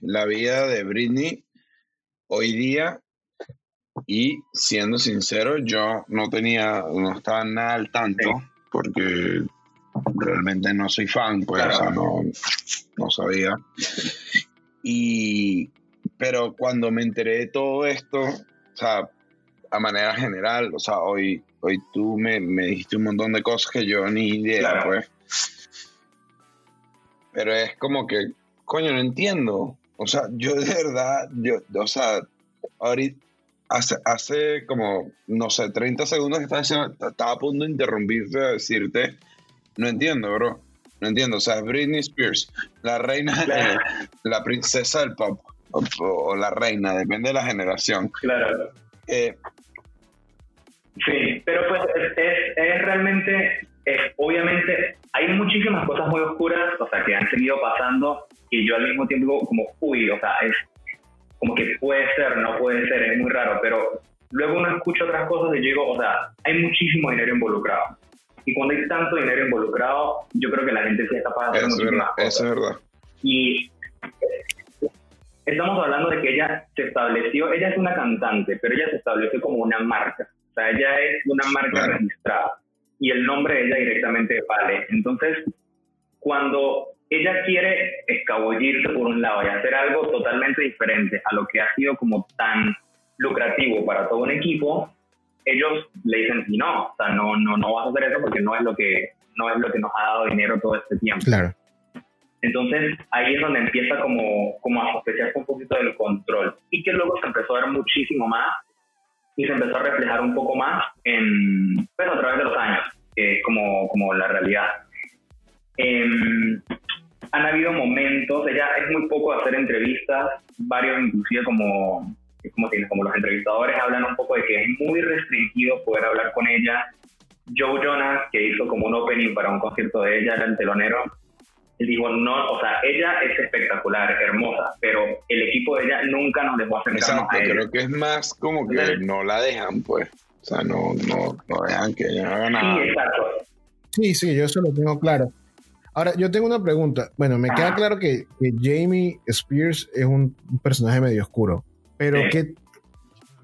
la vida de Britney hoy día. Y siendo sincero, yo no tenía, no estaba nada al tanto, porque realmente no soy fan, pues, o sea, no, no sabía. Y, pero cuando me enteré de todo esto, o sea, a manera general, o sea, hoy, hoy tú me, me dijiste un montón de cosas que yo ni idea, pues. Pero es como que, coño, no entiendo. O sea, yo de verdad, yo, o sea, ahorita, hace, hace como, no sé, 30 segundos que estaba, estaba a punto de interrumpirte a decirte, no entiendo, bro. No entiendo. O sea, Britney Spears, la reina, la princesa del pop, o, la reina, depende de la generación. Claro. Eh, sí, pero pues es, es realmente obviamente hay muchísimas cosas muy oscuras, o sea, que han seguido pasando y yo al mismo tiempo como, uy, o sea, es como que puede ser, no puede ser, es muy raro, pero luego uno escucha otras cosas y yo digo, o sea, hay muchísimo dinero involucrado. Y cuando hay tanto dinero involucrado, yo creo que la gente sí es capaz de hacer muchísimas cosas. Eso es verdad. Y estamos hablando de que ella se estableció, ella es una cantante, pero ella se estableció como una marca. O sea, ella es una marca registrada y el nombre de ella directamente vale. Entonces, cuando ella quiere escabullirse por un lado y hacer algo totalmente diferente a lo que ha sido como tan lucrativo para todo un equipo, ellos le dicen no, o sea, no, no, no vas a hacer eso porque no es lo que no es lo que nos ha dado dinero todo este tiempo. Claro. Entonces ahí es donde empieza como, como a sospecharse un poquito del control y que luego se empezó a ver muchísimo más y se empezó a reflejar un poco más en, pues, a través de los años, que es como, como la realidad. Em, han habido momentos, ella es muy poco hacer entrevistas, varios inclusive como, como, como los entrevistadores hablan un poco de que es muy restringido poder hablar con ella. Joe Jonas, que hizo como un opening para un concierto de ella, era el telonero, él dijo, no, o sea, ella es espectacular, hermosa, pero el equipo de ella nunca nos dejó acercarnos Exacto, a ella. creo que es más como que no la dejan, pues. O sea, no, no, no dejan que ella haga nada. Sí, exacto. Sí, sí, yo eso lo tengo claro. Ahora, yo tengo una pregunta. Bueno, me queda claro que, Jamie Spears es un personaje medio oscuro, pero ¿qué,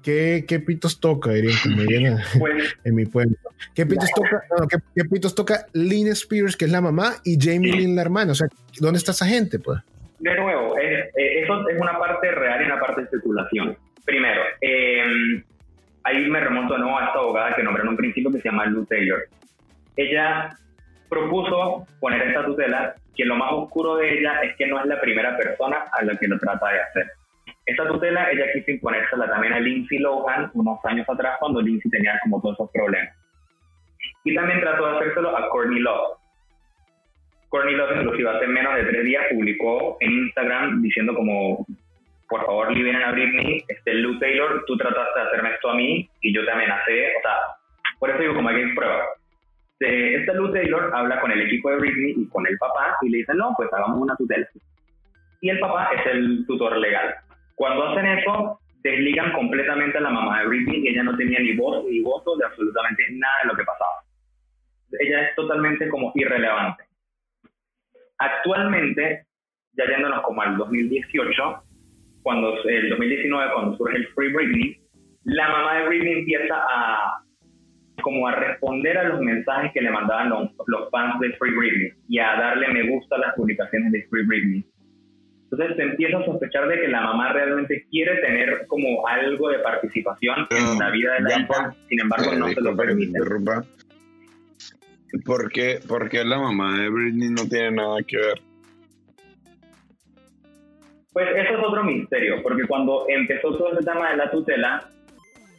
qué, qué pitos toca, dirían como pues, en mi pueblo? ¿Qué pitos, toca, ¿qué, pitos toca Lynn Spears, que es la mamá, y Jamie Lynn, la hermana? O sea, ¿dónde está esa gente, pues? De nuevo, eh, eso es una parte real y una parte de especulación. Primero, em, ahí me remonto nuevo a esta abogada que nombré en un principio que se llama Lou Taylor. Ella propuso poner esta tutela que lo más oscuro de ella es que no es la primera persona a la que lo trata de hacer. Esta tutela ella quiso imponérsela también a Lindsay Lohan unos años atrás cuando Lindsay tenía como todos esos problemas. Y también trató de hacérselo a Courtney Love. Courtney Love inclusive hace menos de tres días publicó en Instagram diciendo como, por favor liberen a Britney, este Lou Taylor, tú trataste de hacerme esto a mí y yo te amenacé, o sea, por eso digo como hay que prueba. Esta Lou Taylor habla con el equipo de Britney y con el papá y le dicen, no, pues hagamos una tutela. Y el papá es el tutor legal. Cuando hacen eso, desligan completamente a la mamá de Britney y ella no tenía ni voz ni voto de absolutamente nada de lo que pasaba ella es totalmente como irrelevante. Actualmente, ya yéndonos como al 2018, cuando el 2019, cuando surge el Free Britney, la mamá de Britney empieza a como a responder a los mensajes que le mandaban los, los fans de Free Britney y a darle me gusta a las publicaciones de Free Britney. Entonces se empieza a sospechar de que la mamá realmente quiere tener como algo de participación en la vida de la hija, sin embargo no se lo permite. ¿Por qué, porque la mamá de Britney no tiene nada que ver? Pues eso es otro misterio, porque cuando empezó todo ese tema de la tutela,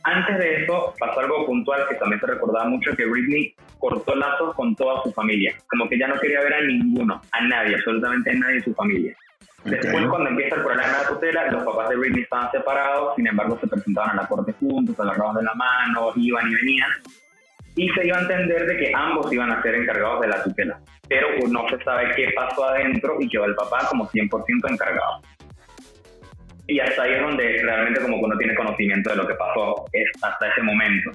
antes de eso pasó algo puntual que también se recordaba mucho, que Britney cortó lazos con toda su familia, como que ya no quería ver a ninguno, a nadie, absolutamente a nadie de su familia. Después, cuando empieza el problema de la tutela, los papás de Britney estaban separados, sin embargo, se presentaban a la corte juntos, se agarraban de la mano, iban y venían, y se iba a entender de que ambos iban a ser encargados de la tutela. Pero no se sabe qué pasó adentro y quedó el papá como 100% encargado. Y hasta ahí es donde realmente como que uno tiene conocimiento de lo que pasó es hasta ese momento.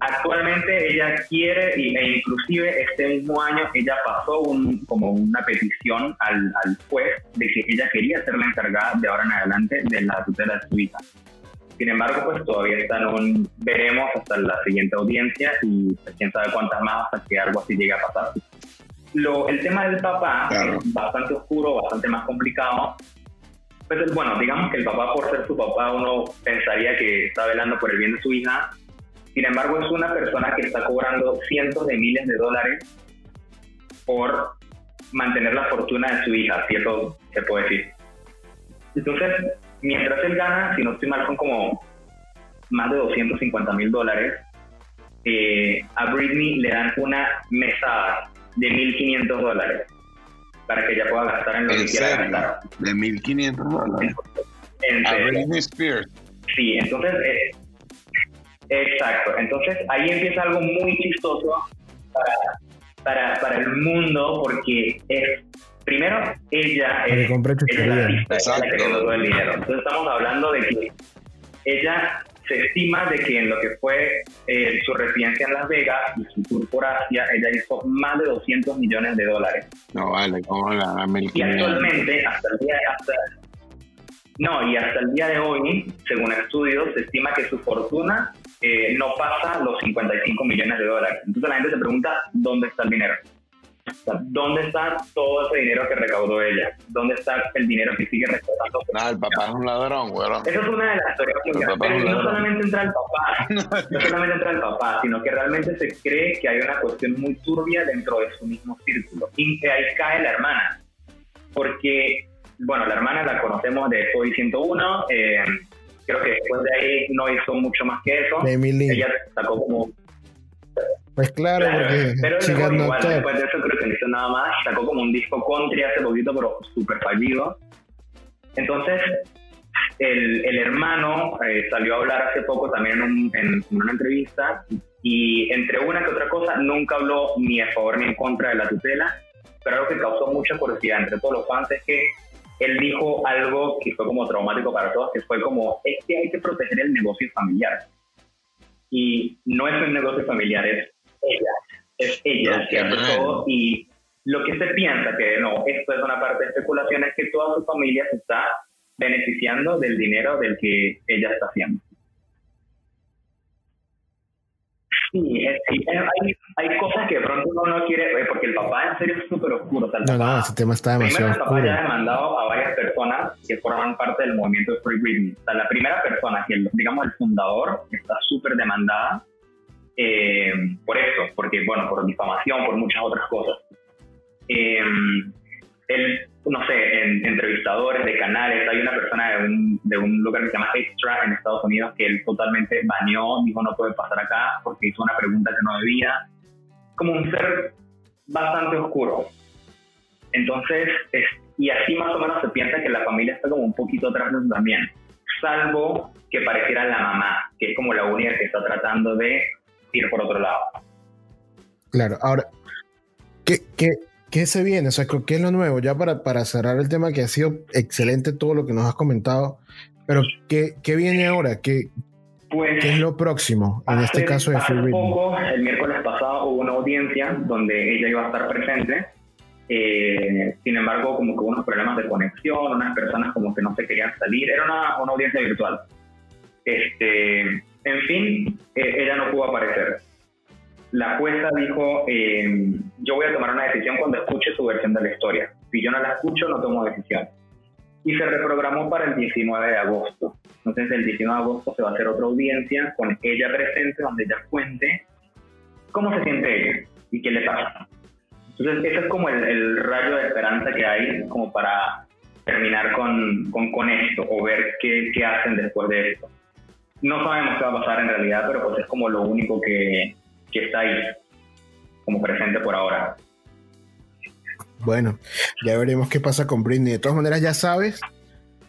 Actualmente ella quiere, e inclusive este mismo año, ella pasó un, como una petición al, al, juez de que ella quería ser la encargada de ahora en adelante de la tutela de su hija. Sin embargo, pues todavía está en un veremos hasta la siguiente audiencia y pues, quién sabe cuántas más hasta que algo así llegue a pasar. Lo, el tema del papá es bastante oscuro, bastante más complicado. Pues, bueno, digamos que el papá, por ser su papá, uno pensaría que está velando por el bien de su hija, sin embargo, es una persona que está cobrando cientos de miles de dólares por mantener la fortuna de su hija, si eso se puede decir. Entonces, mientras él gana, si no estoy mal, son como más de 250 mil dólares, eh, a Britney le dan una mesada de 1.500 dólares para que ella pueda gastar en lo que quiera gastar. ¿De 1.500 dólares? Britney Spears. Sí, entonces eh, Exacto. Entonces ahí empieza algo muy chistoso para, para, el mundo porque es, primero, ella es, la artista, la que el dinero. Entonces estamos hablando de que ella se estima de que en lo que fue eh, su residencia en Las Vegas y su tour por Asia, ella hizo más de 200 millones de dólares. No vale, ¿cómo la Y actualmente, hasta el día hasta, no, y hasta el día de hoy, según estudios, se estima que su fortuna eh, no pasa los 55 millones de dólares. Entonces la gente se pregunta, ¿dónde está el dinero? ¿Dónde está todo ese dinero que recaudó ella? ¿Dónde está el dinero que sigue recaudando? Nada, el papá es un ladrón, güey. Esa es una de las historias. Pero no solamente entra el papá, no solamente entra el papá, sino que realmente se cree que hay una cuestión muy turbia dentro de su mismo círculo. Y ahí cae la hermana. Porque, bueno, la hermana la conocemos de Soy 101, eh, creo que después de ahí no hizo mucho más que eso. Ella sacó como... Pues claro, porque pero igual, después de eso creo que no hizo nada más. Sacó como un disco country hace poquito, pero súper fallido. Entonces, el, el hermano eh, salió a hablar hace poco también en, en, una entrevista y entre una que otra cosa nunca habló ni a favor ni en contra de la tutela, pero algo que causó mucha curiosidad entre todos los fans es que él dijo algo que fue como traumático para todos, que fue como, es que hay que proteger el negocio familiar. Y no es un negocio familiar, es ella, es ella. Y lo que se piensa que no, esto es una parte de especulación, es que toda su familia se está beneficiando del dinero del que ella está haciendo. Sí, hay, hay, cosas que de pronto uno no quiere ver, porque el papá en serio es súper oscuro. no, no, ese tema está demasiado primero, oscuro. El papá ya ha demandado a varias personas que forman parte del movimiento de Free Britney. O sea, la primera persona, que digamos el fundador, está súper demandada eh, por eso, porque, bueno, por difamación, por muchas otras cosas. Eh, él, no sé, en entrevistadores de canales, hay una persona de un, de un lugar que se llama Extra en Estados Unidos que él totalmente baneó, dijo no puede pasar acá porque hizo una pregunta que no debía. Como un ser bastante oscuro. Entonces, es, y así más o menos se piensa que la familia está como un poquito atrás de también, salvo que pareciera la mamá, que es como la única que está tratando de ir por otro lado. Claro, ahora, ¿qué, qué, ¿Qué se viene? O sea, ¿qué es lo nuevo? Ya para, para cerrar el tema, que ha sido excelente todo lo que nos has comentado, pero ¿qué, qué viene ahora? ¿Qué, pues, ¿Qué es lo próximo en este caso de Free poco, el miércoles pasado hubo una audiencia donde ella iba a estar presente. Eh, sin embargo, como que hubo unos problemas de conexión, unas personas como que no se querían salir. Era una, una audiencia virtual. Este, en fin, eh, ella no pudo aparecer la jueza dijo, eh, yo voy a tomar una decisión cuando escuche su versión de la historia. Si yo no la escucho, no tomo decisión. Y se reprogramó para el 19 de agosto. Entonces el 19 de agosto se va a hacer otra audiencia con ella presente, donde ella cuente cómo se siente ella y qué le pasa. Entonces ese es como el, rayo de esperanza que hay como para terminar con, con, con esto o ver qué, qué, hacen después de esto. No sabemos qué va a pasar en realidad, pero pues es como lo único que, que está ahí, como presente por ahora. Bueno, ya veremos qué pasa con Britney. De todas maneras, ya sabes,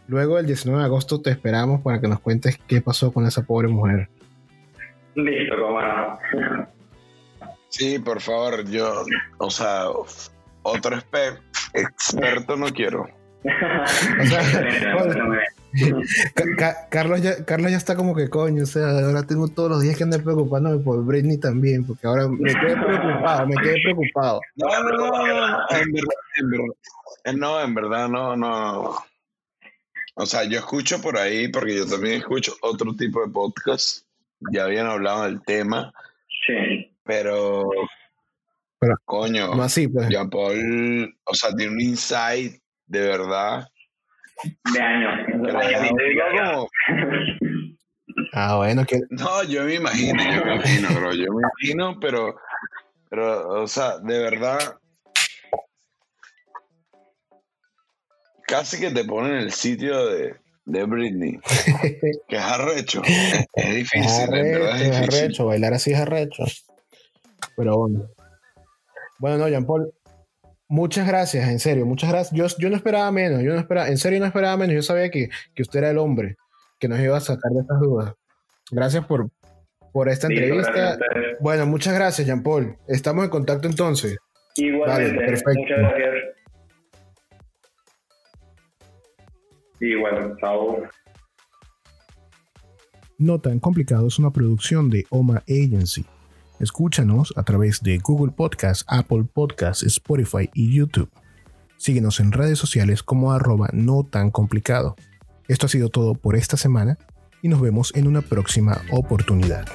luego del 19 de agosto te esperamos para que nos cuentes qué pasó con esa pobre mujer. Listo, cómo. Sí, por favor, yo, o sea, otro experto no quiero. Carlos, ya, Carlos ya está como que coño, o sea, ahora tengo todos los días que andar preocupándome por Britney también, porque ahora me quedé preocupado, me quedé preocupado. No, no, no, en verdad, en verdad, eh, no, en verdad, no, no. O sea, yo escucho por ahí, porque yo también escucho otro tipo de podcast, ya habían hablado del tema, sí. pero, pero coño, no así, pues. Jean Paul, o sea, tiene un insight de verdad de años. Ah, bueno, que... No, yo me imagino, yo me imagino, bro, yo me imagino, pero, pero, o sea, de verdad, casi que te ponen en el sitio de, de Britney, que es arrecho, es, difícil, es arrecho, es, es arrecho, bailar así es arrecho, pero bueno. Bueno, no, Jean Paul, Muchas gracias, en serio, muchas gracias. Yo, yo no esperaba menos, yo no esperaba, en serio no esperaba menos. Yo sabía que, que usted era el hombre que nos iba a sacar de estas dudas. Gracias por, por esta entrevista. Bueno, muchas gracias, Jean Paul. Estamos en contacto entonces. Igualmente. Vale, perfecto. Muchas gracias. Igual, chao. No tan complicado es una producción de Oma Agency. Escúchanos a través de Google Podcast, Apple Podcast, Spotify y YouTube. Síguenos en redes sociales como arroba no tan complicado. Esto ha sido todo por esta semana y nos vemos en una próxima oportunidad.